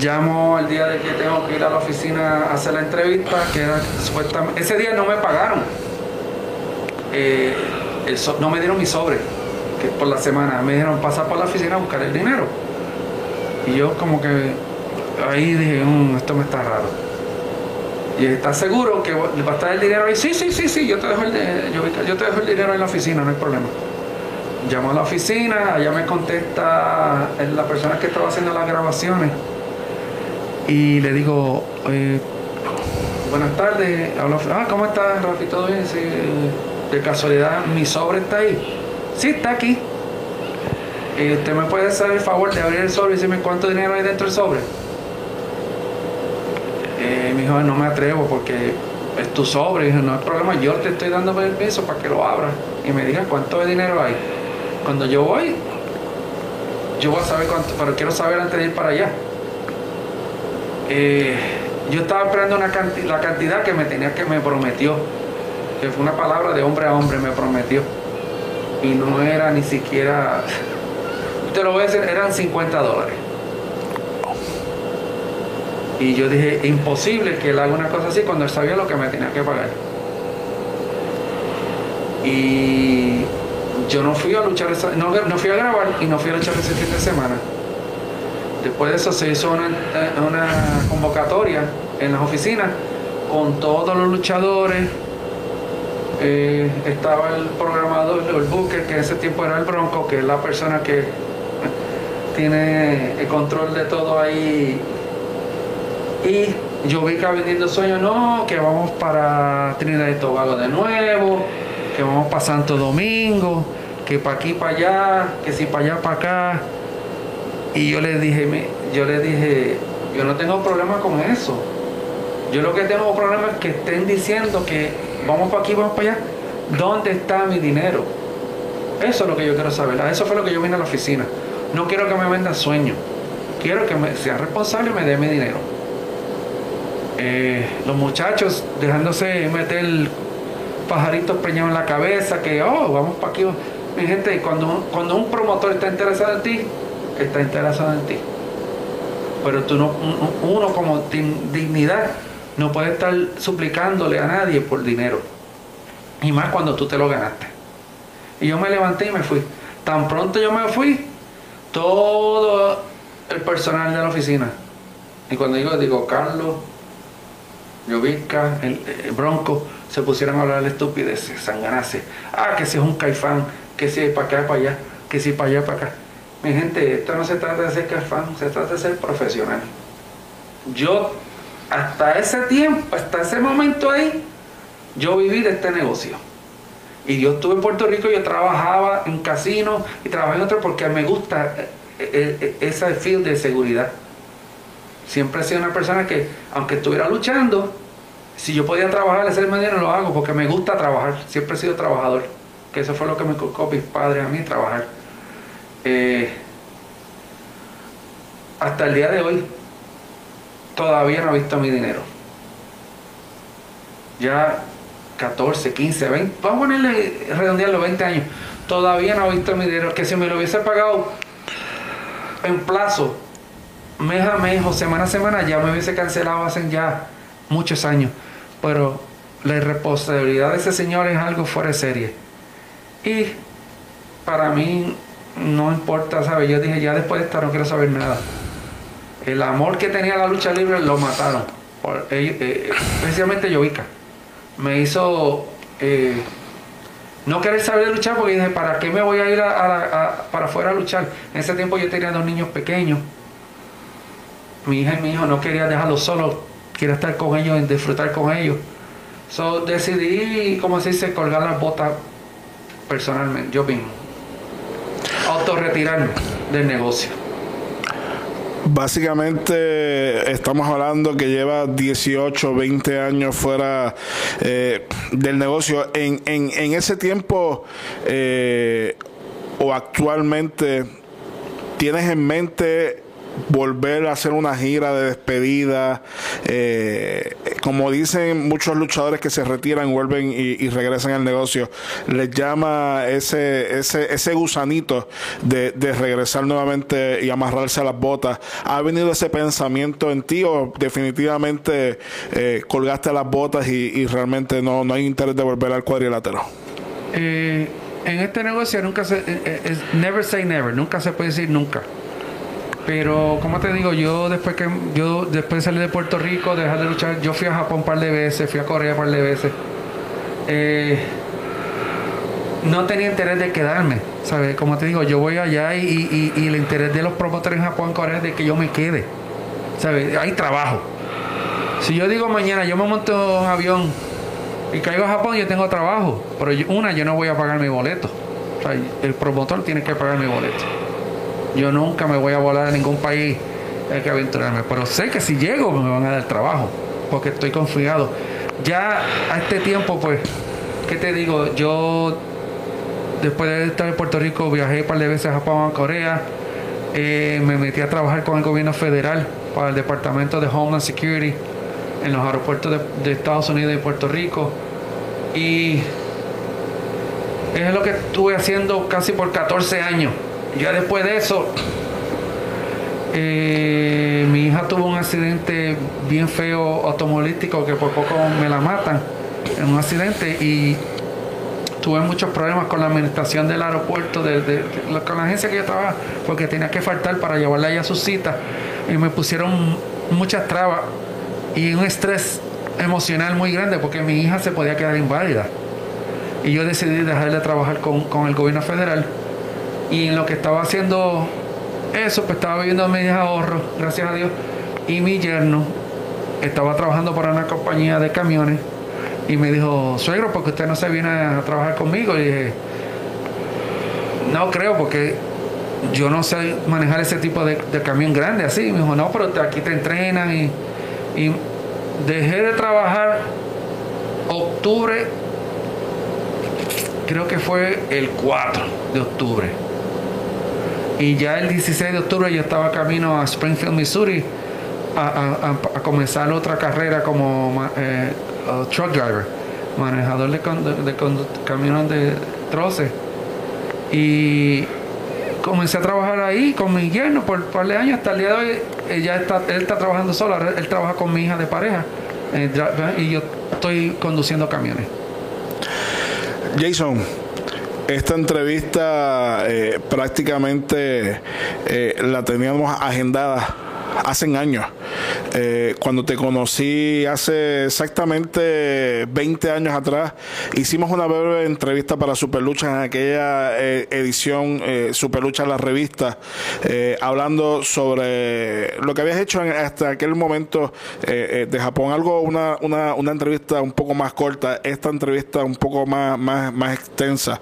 llamo el día de que tengo que ir a la oficina a hacer la entrevista, que era supuestamente, ese día no me pagaron, eh, no me dieron mi sobre, que por la semana, me dijeron pasar por la oficina a buscar el dinero. Y yo como que ahí dije, mm, esto me está raro. ¿Y estás seguro que va a estar el dinero ahí? Sí, sí, sí, sí, yo te dejo el, yo, te dejo el dinero en la oficina, no hay problema. Llamo a la oficina, allá me contesta la persona que estaba haciendo las grabaciones y le digo, buenas tardes, ah, ¿cómo estás, Rafi? ¿Todo bien? de casualidad, mi sobre está ahí. Sí, está aquí. ¿Y ¿Usted me puede hacer el favor de abrir el sobre y decirme cuánto dinero hay dentro del sobre? Eh, me dijo, no me atrevo porque es tu sobre. Y no hay problema, yo te estoy dando permiso para que lo abras y me digas cuánto de dinero hay. Cuando yo voy, yo voy a saber cuánto, pero quiero saber antes de ir para allá. Eh, yo estaba esperando una la cantidad que me tenía que me prometió, que fue una palabra de hombre a hombre, me prometió. Y no era ni siquiera, te lo voy a decir, eran 50 dólares. Y yo dije, imposible que él haga una cosa así cuando él sabía lo que me tenía que pagar. Y yo no fui a luchar, no, no fui a grabar y no fui a luchar ese fin de semana. Después de eso se hizo una, convocatoria en las oficinas con todos los luchadores. Eh, estaba el programador, el Booker, que en ese tiempo era el Bronco, que es la persona que tiene el control de todo ahí. Y yo vi que vendiendo sueños, no, que vamos para Trinidad y Tobago de nuevo, que vamos para Santo Domingo, que para aquí, para allá, que si para allá, para acá. Y yo le dije, yo le dije, yo no tengo problema con eso. Yo lo que tengo problema es que estén diciendo que vamos para aquí, vamos para allá. ¿Dónde está mi dinero? Eso es lo que yo quiero saber. eso fue lo que yo vine a la oficina. No quiero que me vendan sueños. Quiero que me, sea responsable y me dé mi dinero. Eh, los muchachos dejándose meter pajaritos preñados en la cabeza, que, oh, vamos para aquí. Mi gente, cuando, cuando un promotor está interesado en ti, está interesado en ti. Pero tú no, uno como dignidad no puede estar suplicándole a nadie por dinero. Y más cuando tú te lo ganaste. Y yo me levanté y me fui. Tan pronto yo me fui, todo el personal de la oficina. Y cuando digo, digo, Carlos, Llovisca, el, Bronco, se pusieron a hablar de estupidez, sanganase. Ah, que si es un caifán, que si es para acá, para allá, que si para allá, para acá. Mi gente, esto no se trata de ser caifán, se trata de ser profesional. Yo, hasta ese tiempo, hasta ese momento ahí, yo viví de este negocio. Y yo estuve en Puerto Rico, yo trabajaba en casinos y trabajé en otro porque me gusta eh, eh, eh, ese field de seguridad. Siempre he sido una persona que, aunque estuviera luchando, si yo podía trabajar, hacer dinero, lo hago porque me gusta trabajar. Siempre he sido trabajador. Que eso fue lo que me colocó mis padres a mí, trabajar. hasta el día de hoy, todavía no he visto mi dinero. Ya 14, 15, 20, vamos a ponerle, redondearlo 20 años, todavía no ha visto mi dinero, que si me lo hubiese pagado en plazo, mes a mes o semana a semana, ya me hubiese cancelado hace ya muchos años. Pero la irresponsabilidad de ese señor es algo fuera de serie. Y para mí no importa, ¿sabes? Yo dije, ya después de estar no quiero saber nada. El amor que tenía la lucha libre lo mataron. Por, eh, eh, especialmente Yovica me hizo eh, no querer saber de luchar porque dije, ¿para qué me voy a ir a, para afuera a luchar? En ese tiempo yo tenía dos niños pequeños. Mi hija y mi hijo no quería dejarlos solos, quería estar con ellos y disfrutar con ellos. So, decidí, como se dice, colgar las botas personalmente, yo mismo. Autorretirarme del negocio. Básicamente estamos hablando que lleva 18, 20 años fuera eh, del negocio. En, en, en ese tiempo eh, o actualmente, ¿tienes en mente volver a hacer una gira de despedida. Eh, como dicen muchos luchadores que se retiran, vuelven y, regresan al negocio, les llama ese, ese, ese gusanito de, regresar nuevamente y amarrarse a las botas. ¿Ha venido ese pensamiento en ti o definitivamente eh, colgaste las botas y, realmente no, no hay interés de volver al cuadrilátero? Eh, en este negocio nunca se... never say never, nunca se puede decir nunca. Pero, como te digo, yo después que yo después de salir de Puerto Rico, dejar de luchar, yo fui a Japón un par de veces, fui a Corea un par de veces. Eh, no tenía interés de quedarme, ¿sabes? Como te digo, yo voy allá y, y, el interés de los promotores en Japón, Corea, es de que yo me quede, ¿sabes? Hay trabajo. Si yo digo mañana, yo me monto un avión y caigo a Japón, yo tengo trabajo, pero una, yo no voy a pagar mi boleto. O sea, el promotor tiene que pagar mi boleto. Yo nunca me voy a volar a ningún país, hay que aventurarme. Pero sé que si llego me van a dar trabajo, porque estoy confiado. Ya a este tiempo, pues, ¿qué te digo? Yo, después de estar en Puerto Rico, viajé un par de veces a Japón, a Corea. Eh, me metí a trabajar con el gobierno federal para el Departamento de Homeland Security en los aeropuertos de, de Estados Unidos y Puerto Rico. Y es lo que estuve haciendo casi por 14 años. Ya después de eso, eh, mi hija tuvo un accidente bien feo automovilístico que por poco me la matan en un accidente y tuve muchos problemas con la administración del aeropuerto, de, con la agencia que yo trabajaba, porque tenía que faltar para llevarla a su cita y me pusieron muchas trabas y un estrés emocional muy grande porque mi hija se podía quedar inválida. Y yo decidí dejar de trabajar con el gobierno federal y en lo que estaba haciendo eso, pues estaba viviendo mis ahorros, gracias a Dios. Y mi yerno estaba trabajando para una compañía de camiones y me dijo, suegro, porque usted no se viene a trabajar conmigo? Y dije, no creo, porque yo no sé manejar ese tipo de, camión grande así. Me dijo, no, pero aquí te entrenan y, y dejé de trabajar octubre, creo que fue el 4 de octubre. Y ya el 16 de octubre yo estaba camino a Springfield, Missouri, a, comenzar otra carrera como eh, truck driver, manejador de, de, camiones de troces. Y comencé a trabajar ahí con mi yerno por un par de años. Hasta el día de hoy ella está, él está trabajando solo, él trabaja con mi hija de pareja. Eh, y yo estoy conduciendo camiones. Jason, esta entrevista eh, prácticamente eh, la teníamos agendada hace años. Eh, cuando te conocí hace exactamente 20 años atrás, hicimos una breve entrevista para Superlucha en aquella eh, edición eh, Superlucha la revista, eh, hablando sobre lo que habías hecho hasta aquel momento de Japón. Algo, una, una, una, entrevista un poco más corta, esta entrevista un poco más, más, más extensa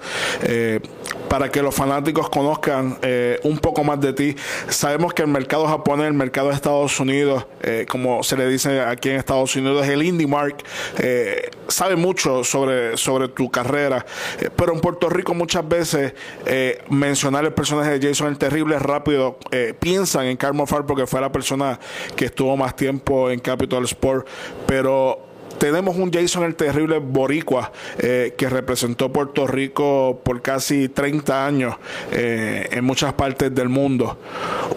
para que los fanáticos conozcan un poco más de ti. Sabemos que el mercado japonés, el mercado de Estados Unidos, eh, como se le dice aquí en Estados Unidos, el Indie Mark. Eh, sabe mucho sobre, sobre tu carrera, eh, pero en Puerto Rico muchas veces mencionar el personaje de Jason el Terrible rápido. piensan en Carmo Far porque fue la persona que estuvo más tiempo en Capital Sport, pero tenemos un Jason el Terrible Boricua eh, que representó Puerto Rico por casi 30 años eh, en muchas partes del mundo.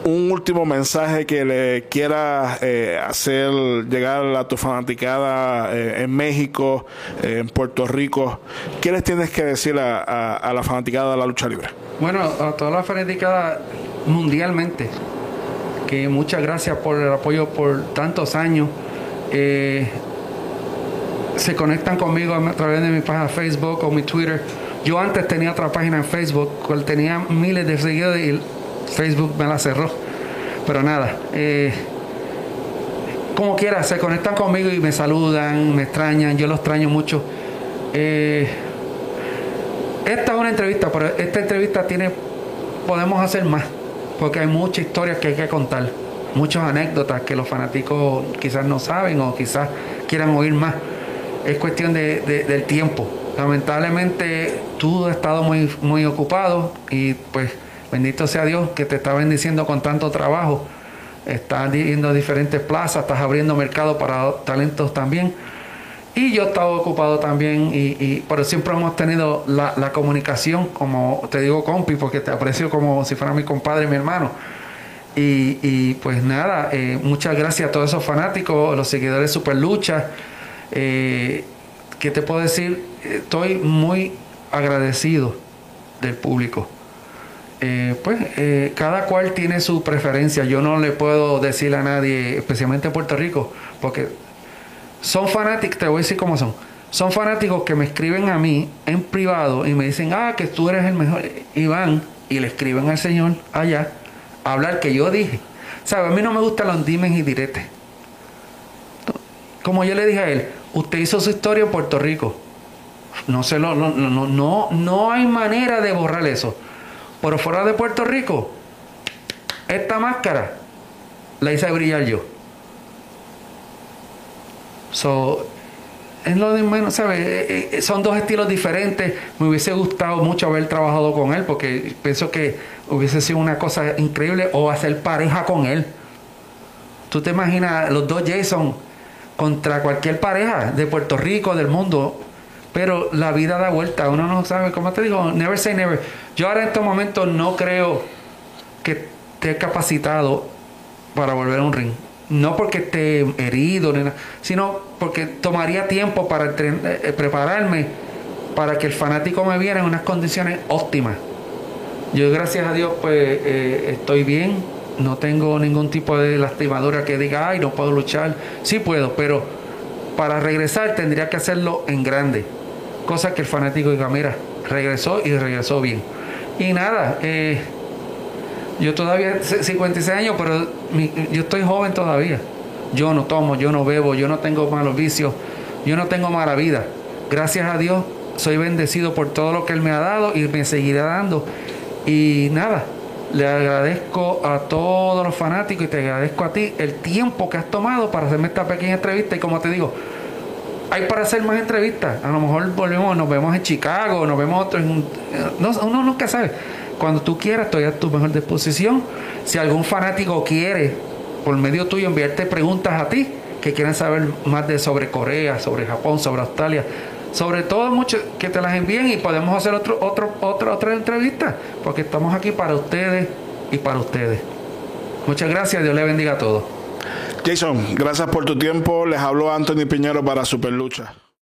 Un último mensaje que le quiera eh, hacer llegar a tu fanaticada en México, en Puerto Rico. ¿Qué les tienes que decir a, la fanaticada de la lucha libre? Bueno, a toda la fanaticada mundialmente, que muchas gracias por el apoyo por tantos años se conectan conmigo a través de mi página Facebook o mi Twitter. Yo antes tenía otra página en Facebook, cual tenía miles de seguidores y Facebook me la cerró. Pero nada, eh, como quiera, se conectan conmigo y me saludan, me extrañan, yo los extraño mucho. Eh, esta es una entrevista, pero esta entrevista tiene, podemos hacer más, porque hay muchas historias que hay que contar, muchas anécdotas que los fanáticos quizás no saben o quizás quieran oír más es cuestión de, del tiempo. Lamentablemente tú has estado muy, muy ocupado y pues bendito sea Dios que te está bendiciendo con tanto trabajo. Estás yendo a diferentes plazas, estás abriendo mercado para talentos también. Y yo he estado ocupado también, y, pero siempre hemos tenido la, comunicación, como te digo compi, porque te aprecio como si fuera mi compadre, mi hermano. Y, pues nada, eh, muchas gracias a todos esos fanáticos, los seguidores Super Lucha eh, ¿Qué te puedo decir? Estoy muy agradecido del público. Eh, pues eh, cada cual tiene su preferencia. Yo no le puedo decir a nadie, especialmente en Puerto Rico, porque son fanáticos, te voy a decir cómo son. Son fanáticos que me escriben a mí en privado y me dicen, ah, que tú eres el mejor. Y van y le escriben al Señor allá a hablar que yo dije. ¿Sabes? A mí no me gustan los dimes y diretes. Como yo le dije a él, Usted hizo su historia en Puerto Rico. No, se lo, no, no, no, no hay manera de borrar eso. Pero fuera de Puerto Rico, esta máscara la hice brillar yo. So, es lo de menos, ¿sabes? Eh, eh, son dos estilos diferentes. Me hubiese gustado mucho haber trabajado con él porque pienso que hubiese sido una cosa increíble o hacer pareja con él. Tú te imaginas los dos Jason contra cualquier pareja de Puerto Rico, del mundo. Pero la vida da vuelta, uno no sabe, como te digo, never say never. Yo ahora en estos momentos no creo que esté capacitado para volver a un ring. No porque esté herido, sino porque tomaría tiempo para eh, prepararme para que el fanático me viera en unas condiciones óptimas. Yo gracias a Dios pues eh, estoy bien, no tengo ningún tipo de lastimadura que diga, ay, no puedo luchar. Sí puedo, pero para regresar tendría que hacerlo en grande. Cosa que el fanático diga, mira, regresó y regresó bien. Y nada, eh, Yo todavía, 56 años, pero yo estoy joven todavía. Yo no tomo, yo no bebo, yo no tengo malos vicios, yo no tengo mala vida. Gracias a Dios soy bendecido por todo lo que Él me ha dado y me seguirá dando. Y nada, le agradezco a todos los fanáticos y te agradezco a ti el tiempo que has tomado para hacerme esta pequeña entrevista. Y como te digo, hay para hacer más entrevistas. A lo mejor volvemos, nos vemos en Chicago, nos vemos otro en no, uno nunca sabe. Cuando tú quieras, estoy a tu mejor disposición. Si algún fanático quiere, por medio tuyo, enviarte preguntas a ti que quieran saber más de sobre Corea, sobre Japón, sobre Australia, sobre todo mucho que te las envíen y podemos hacer otro, otro, otra, otra entrevista, porque estamos aquí para ustedes y para ustedes. Muchas gracias, Dios le bendiga a todos. Jason, gracias por tu tiempo. Les habló Anthony Piñero para Superlucha.